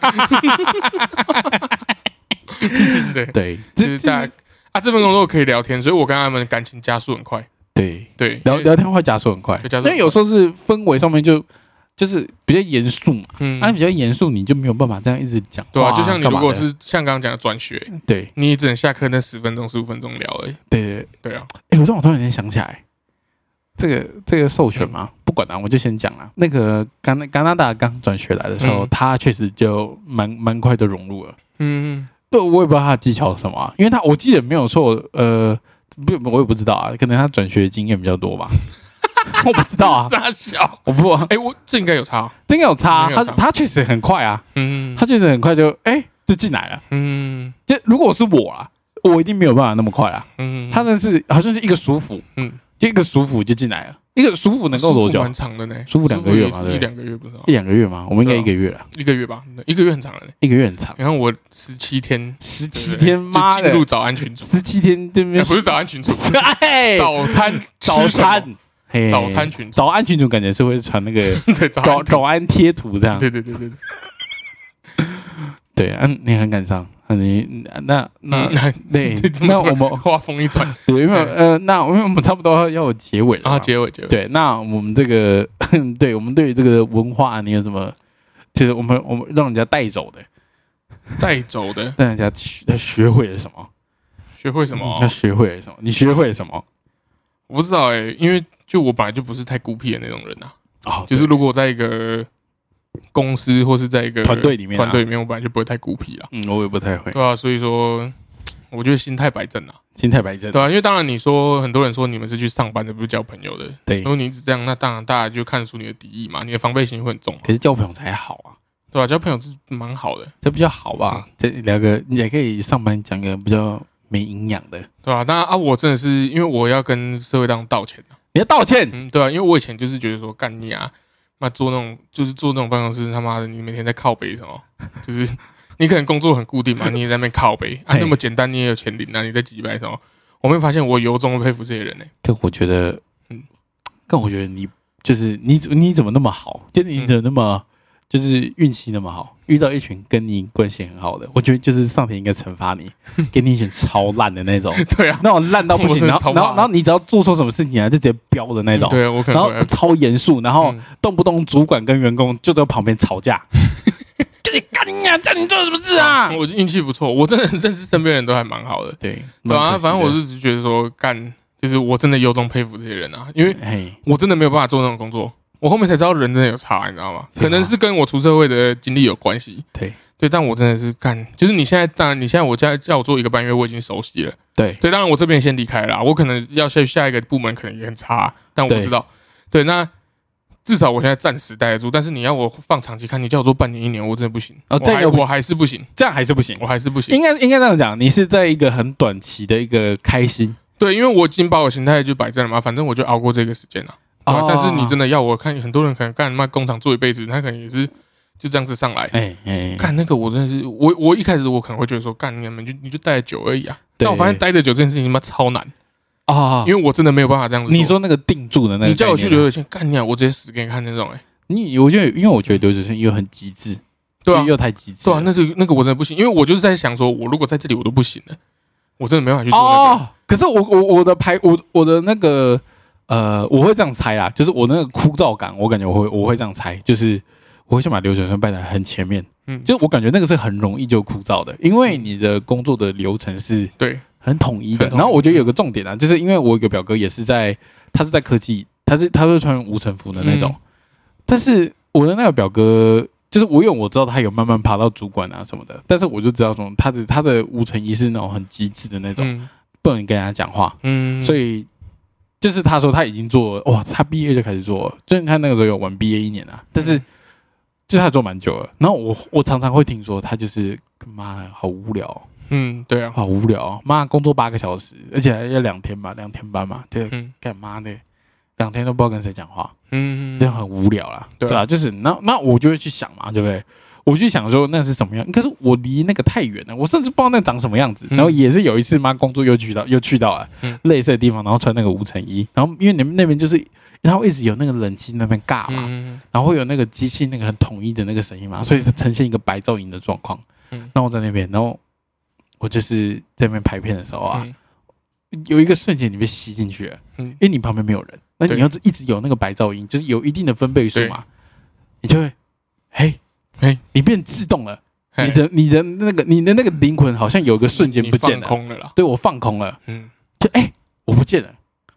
B: 对，
A: 对，
B: 就是大家啊这份工作可以聊天，所以我跟他们感情加速很快，
A: 对
B: 对，
A: 聊聊天会加速很快。因为有时候是氛围上面就就是比较严肃嘛，
B: 嗯。
A: 那比较严肃，你就没有办法这样一直讲话
B: 对啊，就像你如果是像刚刚讲的转学，
A: 对。
B: 你只能下课那十分钟十五分钟聊而已，
A: 对。对，
B: 对啊，
A: 哎，我让我突然间想起来，这个这个授权嘛，不管了，我就先讲了。那个加拿加拿大刚转学来的时候，
B: 嗯。
A: 他确实就蛮蛮快的融入了。
B: 嗯，
A: 对，我也不知道他的技巧是什么啊、因为他我记得没有错，呃，不，我也不知道啊，可能他转学经验比较多吧，我不知道啊，
B: 傻小，
A: 我不，
B: 哎我这应该有差，
A: 真有差，他
B: 应该有差。
A: 他他确实很快啊，
B: 嗯。
A: 他确实很快就哎、就进来了。
B: 嗯。
A: 这如果是我啊，我一定没有办法那么快啊。
B: 嗯，
A: 他那是好像是一个暑辅，
B: 嗯。
A: 就一个暑辅就进来了，一个舒服能够多久？
B: 蛮长的呢，
A: 舒服两个月嘛对
B: 一两个月不是
A: 一，两个月吗？我们应该一个月了，
B: 一个月吧，一个月很长了。
A: 一个月很长，
B: 然后我十七天，
A: 十七天，妈的。
B: 就进入，早安群组，
A: 十七天对不对？
B: 哎不是早安群组，
A: 哎，
B: 早餐
A: 早餐，
B: 早餐群，
A: 早安群组感觉是会传那个
B: 对早
A: 早
B: 安
A: 早安贴图这样，
B: 对对对对对，
A: 对，嗯，你很感伤，你那那
B: 嗯
A: 对
B: 这，这么突然
A: 那我们
B: 话锋一转
A: 对，因为呃，那因为我们差不多要有结尾了
B: 啊，结尾结尾，
A: 对，那我们这个，对我们对于这个文化，你有什么？就是我们我们让人家带走的，
B: 带走的
A: 让人家学学会了什么？
B: 学会什么
A: 他？学会了什么？你学会了什么？
B: 我不知道哎，因为就我本来就不是太孤僻的那种人啊，
A: 哦，
B: 就是如果我在一个公司或是在一个
A: 团队里面啊。
B: 团队里面，我本来就不会太孤僻啊，
A: 嗯，我也不太会，
B: 对啊，所以说 我觉得心态摆正啊，
A: 心态摆正。
B: 对啊，因为当然你说很多人说你们是去上班的，不是交朋友的，
A: 对。
B: 如，果你一直这样，那当然大家就看出你的敌意嘛，你的防备心会很重嘛，
A: 可是交朋友才好啊，
B: 对吧、交朋友是蛮好的，
A: 这比较好吧？这聊个，你也可以上班讲个比较没营养的。
B: 对吧、当然啊，我真的是因为我要跟社会大众道歉啊。
A: 你要道歉，
B: 嗯，对啊，因为我以前就是觉得说干你啊，妈做那种就是做那种办公室，他妈的你每天在靠背什么，就是你可能工作很固定嘛，你也在那边靠背啊，那么简单你也有钱领啊，你在几百什么，我会发现我由衷的佩服这些人呢、
A: 但我觉得，嗯。
B: 嗯，
A: 但我觉得你就是你怎你怎么那么好？就是你怎么那么、就是运气那么好，遇到一群跟你关系很好的，我觉得就是上天应该惩罚你，给你一群超烂的那种，
B: 对啊，
A: 那种烂到不行，然后然后然后你只要做错什么事情啊，就直接飙的那种。
B: 对啊，我可
A: 然后超严肃，然后
B: 嗯
A: 动不动主管跟员工就在旁边吵架，跟你干你娘，叫你做什么事啊？
B: 我运气不错，我真的认识身边人都还蛮好的。
A: 对，
B: 对啊，反正我是只觉得说干，就是我真的由衷佩服这些人啊，因为
A: 嘿，
B: 我真的没有办法做那种工作。我后面才知道人真的有差，你知道吗？可能是跟我出社会的经历有关系。
A: 对
B: 对，但我真的是干，就是你现在，当然你现在我家叫我做一个半月，我已经熟悉了。
A: 对
B: 对，当然我这边先离开了啦，我可能要下下一个部门可能也很差，但我不知道。对，那至少我现在暂时待得住，但是你要我放长期看，你叫我做半年一年，我真的不行。我
A: 哦这个
B: 我还是不行，
A: 这样还是不行。
B: 我还是不行。
A: 应该应该这样讲，你是在一个很短期的一个开心，
B: 对，因为我已经把我心态就摆在了嘛，反正我就熬过这个时间了。对吧、
A: 哦。
B: 但是你真的要我看，很多人可能干嘛工厂做一辈子，他可能也是就这样子上来。
A: 哎哎，
B: 干那个我真的是，我我一开始我可能会觉得说，干你们就你就待得久而已啊。但我发现待得久这件事情他妈超难，
A: 啊，
B: 因为我真的没有办法这样子。
A: 你说那个定住的那
B: 你叫我去流水线，干你啊，我直接死给你看那种、欸，哎，
A: 你我觉得，因为我觉得流水线又很极致，
B: 对啊，
A: 又太极致，
B: 对啊，那个那个我真的不行，因为我就是在想说，我如果在这里我都不行了，我真的没办法去做那个。
A: 哦，可是我我我的排我我的那个呃，我会这样猜啦，就是我那个枯燥感，我感觉我会我会这样猜，就是我会先把流水线摆在很前面，
B: 嗯，
A: 就我感觉那个是很容易就枯燥的，因为你的工作的流程是
B: 对，
A: 很统一的。然后我觉得有个重点啊，就是因为我有个表哥也是在，他是在科技，他是他是穿无尘服的那种，
B: 嗯。
A: 但是我的那个表哥。就是我有我知道他有慢慢爬到主管啊什么的，但是我就知道说他的他的无尘衣是那种很极致的那种，
B: 嗯。
A: 不能跟人家讲话，
B: 嗯，
A: 所以就是他说他已经做了哇，他毕业就开始做了，就是他那个时候有晚毕业一年啊，但是就是他做蛮久了。然后我我常常会听说他就是妈的好无聊。哦，
B: 嗯，对啊，
A: 好无聊哦，妈工作八个小时，而且还要两天吧，两天班嘛，对，
B: 嗯。
A: 干嘛呢？两天都不知道跟谁讲话，
B: 嗯，
A: 这样很无聊啦，
B: 对啊。
A: 对啊，就是那那我就会去想嘛，对不对？我就想说那是什么样，可是我离那个太远了，我甚至不知道那长什么样子。
B: 嗯。
A: 然后也是有一次妈工作又去到又去到了
B: 嗯。
A: 类似的地方，然后穿那个无尘衣，然后因为你们那边就是，然后一直有那个冷气那边尬嘛，
B: 嗯。
A: 然后会有那个机器那个很统一的那个声音嘛，所以是呈现一个白噪音的状况。
B: 嗯。
A: 然后我在那边，然后我就是在那边拍片的时候啊，
B: 嗯。
A: 有一个瞬间你被吸进去了，
B: 嗯。
A: 因为你旁边没有人，那你要是一直有那个白噪音，就是有一定的分贝数嘛，你就会，嘿，
B: 嘿，
A: 你变自动了，你的你的那个你的那个灵魂好像有个瞬间不见了，
B: 放空了啦，
A: 对我放空了，
B: 嗯。
A: 就哎、我不见了，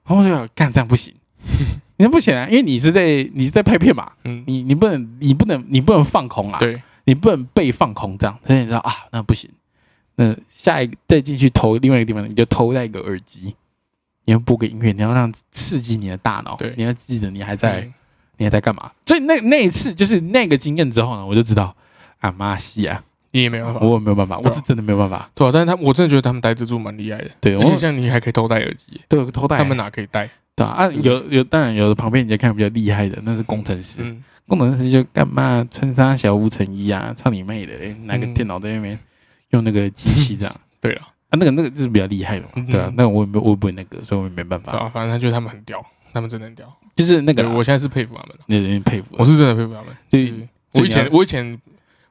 A: 然后我就想干这样不行，你不行啊，因为你是在你是在拍片嘛，
B: 嗯，
A: 你你不能你不能你不能放空啊，
B: 对，
A: 你不能被放空这样，所以你知道啊，那不行。那下一个再进去投另外一个地方，你就投在一个耳机，你要播个音乐，你要让刺激你的大脑，你要记得你还在、
B: 嗯
A: 你还在干嘛。所以那那一次就是那个经验之后呢，我就知道啊妈西啊，
B: 你也没办法，
A: 我没有办法，
B: 啊。
A: 我是真的没有办法。
B: 对啊，但是他我真的觉得他们待得住蛮厉害的，
A: 对，我
B: 而且像你还可以偷戴耳机，
A: 对有个头戴，
B: 他们哪可以戴？
A: 对啊啊有有当然有的旁边你在看比较厉害的，那是工程师，
B: 嗯，
A: 工程师就干嘛穿纱小无尘衣啊，操你妹的，拿个
B: 嗯
A: 电脑在那边用那个机器这样。
B: 对了，
A: 啊，那个那个就是比较厉害的嘛，
B: 嗯。
A: 对啊，那个我也没我也不会那个，所以我也没办法。
B: 对啊，反正他觉得他们很屌，他们真的很屌，
A: 就是那个啦，
B: 我现在是佩服他们你
A: 你你佩服，
B: 我是真的佩服他们，
A: 就
B: 就是是我以前我以前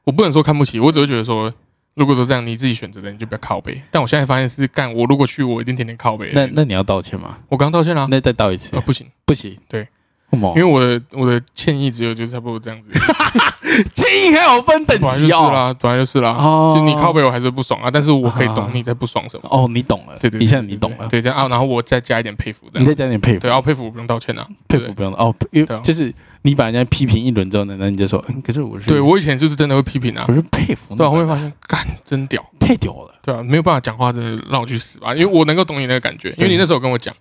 B: 我不能说看不起，我只会觉得说。如果说这样你自己选择的，你就不要靠背。但我现在发现是干，我如果去，我一定天天靠背。
A: 那那你要道歉吗？
B: 我刚道歉了、啊，
A: 那再道一次
B: 啊，不行，
A: 不行，
B: 对，
A: 为什么？
B: 因？为我的我的歉意只有就是差不多这样子。
A: 歉意还有分等
B: 本来就是
A: 哦。
B: 啦，本来就是啦。
A: 哦。
B: 就你靠背我还是不爽啊，但是我可以
A: 啊
B: 懂你在不爽什么。
A: 哦，你懂了，
B: 对对，
A: 你现在你懂了，
B: 对，这样啊，然后我再加一点佩服，这
A: 你再
B: 样。
A: 加点佩服。
B: 对，，然后佩服我不用道歉啊，
A: 佩
B: 对
A: 服不用哦，因
B: 对啊。
A: 为就是你把人家批评一轮之后呢，那你就说，嗯，可是我是
B: 对我以前就是真的会批评啊。
A: 我，是佩服
B: 对啊，我会发现干真屌，
A: 太屌了，
B: 对啊，没有办法讲话，真的让我去死吧，因为我能够懂你那个感觉，因为你那时候跟我讲，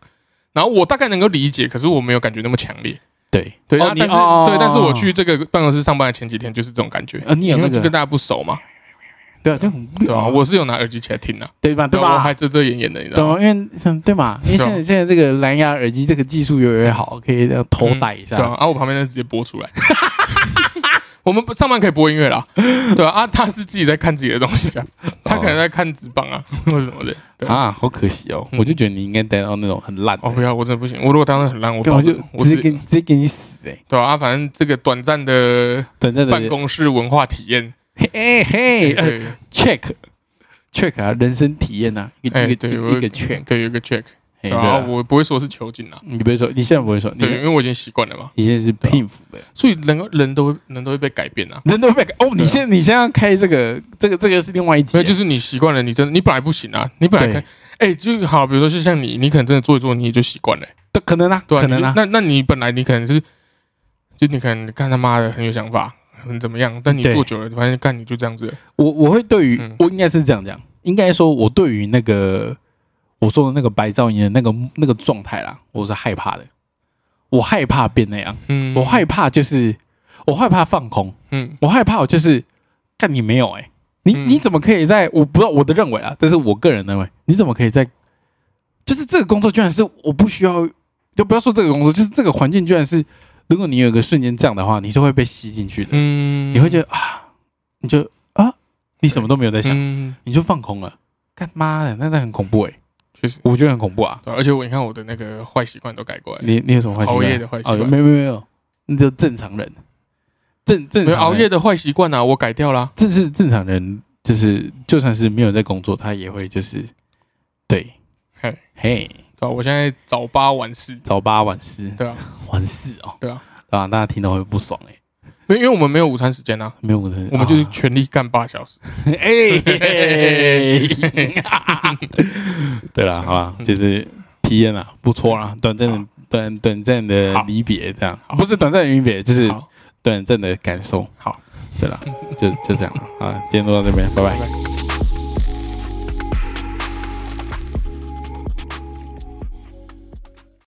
B: 然后我大概能够理解，可是我没有感觉那么强烈。
A: 对
B: 对但是
A: 哦
B: 对，但是我去这个办公室上班的前几天就是这种感觉，
A: 呃，你有那个
B: 因为就跟大家不熟嘛，
A: 对啊，
B: 对
A: 啊，
B: 我是有拿耳机起来听啊，
A: 对吧？对吧？
B: 我还遮遮掩掩的，你知道吗？
A: 因为嗯对嘛，因为现在现在这个蓝牙耳机这个技术越来越好，可以这样头戴一下
B: 对。啊，啊，我旁边人直接播出来。我们上班可以播音乐啦，对啊，啊，他是自己在看自己的东西啊，他可能在看纸棒啊 或者什么的。对。啊，
A: 啊，好可惜哦！
B: 嗯。
A: 我就觉得你应该待到那种很烂的，
B: 哦不要，我真的不行。我如果当时很烂，我
A: 我就
B: 我是
A: 直接给你直接给你死哎！
B: 对啊，啊反正这个短暂的
A: 短暂的
B: 办公室文化体验，
A: 嘿嘿，check check 啊，人生体验呐，一个
B: 哎
A: 一个
B: 对我
A: 一个 check，
B: 对，有一个 check，
A: 嘿
B: 对啊，我不会说是囚禁啊，
A: 你不会说，你现在不会说，
B: 对，因为我已经习惯了嘛，
A: 你现在是
B: 对啊
A: 幸福的，
B: 所以人人都会人都会被改变啊。
A: 人都会被改哦。你现在你现在要开这个这个这个是另外一集
B: 没有，，就是你习惯了，你真的你本来不行啊，你本来
A: 对。
B: 看，哎、就好，比如说就像你，你可能真的做一做，你也就习惯了、
A: 对可能啊，
B: 对、
A: 可能啊，
B: 那那你本来你可能是，就你可能干他妈的很有想法，很怎么样，但你
A: 对
B: 做久了，反正干你就这样子，
A: 我我会对于、
B: 嗯。
A: 我应该是这样讲，应该说我对于那个我说的那个白噪音的那个那个状态啦，我是害怕的，我害怕变那样，
B: 嗯，
A: 我害怕就是我害怕放空，
B: 嗯
A: 我害怕我就是干你没有哎、你
B: 嗯
A: 你怎么可以在我不知道我的认为啊，但是我个人认为你怎么可以在就是这个工作居然是我不需要，就不要说这个工作，就是这个环境居然是，如果你有一个瞬间这样的话，你是会被吸进去的，
B: 嗯，
A: 你会觉得啊，你就啊，你什么都没有在想，
B: 嗯，
A: 你就放空了，干妈的，那那很恐怖哎、
B: 确实，
A: 我觉得很恐怖啊。
B: 对而且我你看我的那个坏习惯都改过来，
A: 你你有什么坏习惯？
B: 熬夜的坏习惯。
A: 哦没有没有没有，那就正常人，正正常人。
B: 没有熬夜的坏习惯啊，我改掉啦。
A: 这是正常人，就是就算是没有在工作，他也会就是对，
B: 嘿，
A: 嘿，
B: 对啊、我现在早八晚四，
A: 早八晚四，
B: 对啊，
A: 晚四哦，
B: 对啊，
A: 对啊？大家听到会不爽哎、
B: 因为因为我们没有午餐时间啊，
A: 没有我的，
B: 我们就是
A: 啊
B: 全力干八小时。
A: 哎，嘿对了，好吧，就是体验了，不错啦，短暂的短短暂的离别，这样不是短暂的离别，就是
B: 好，
A: 短暂的感受。
B: 好，
A: 对了，就就这样了啊，今天就到这边，拜拜
B: 拜。拜。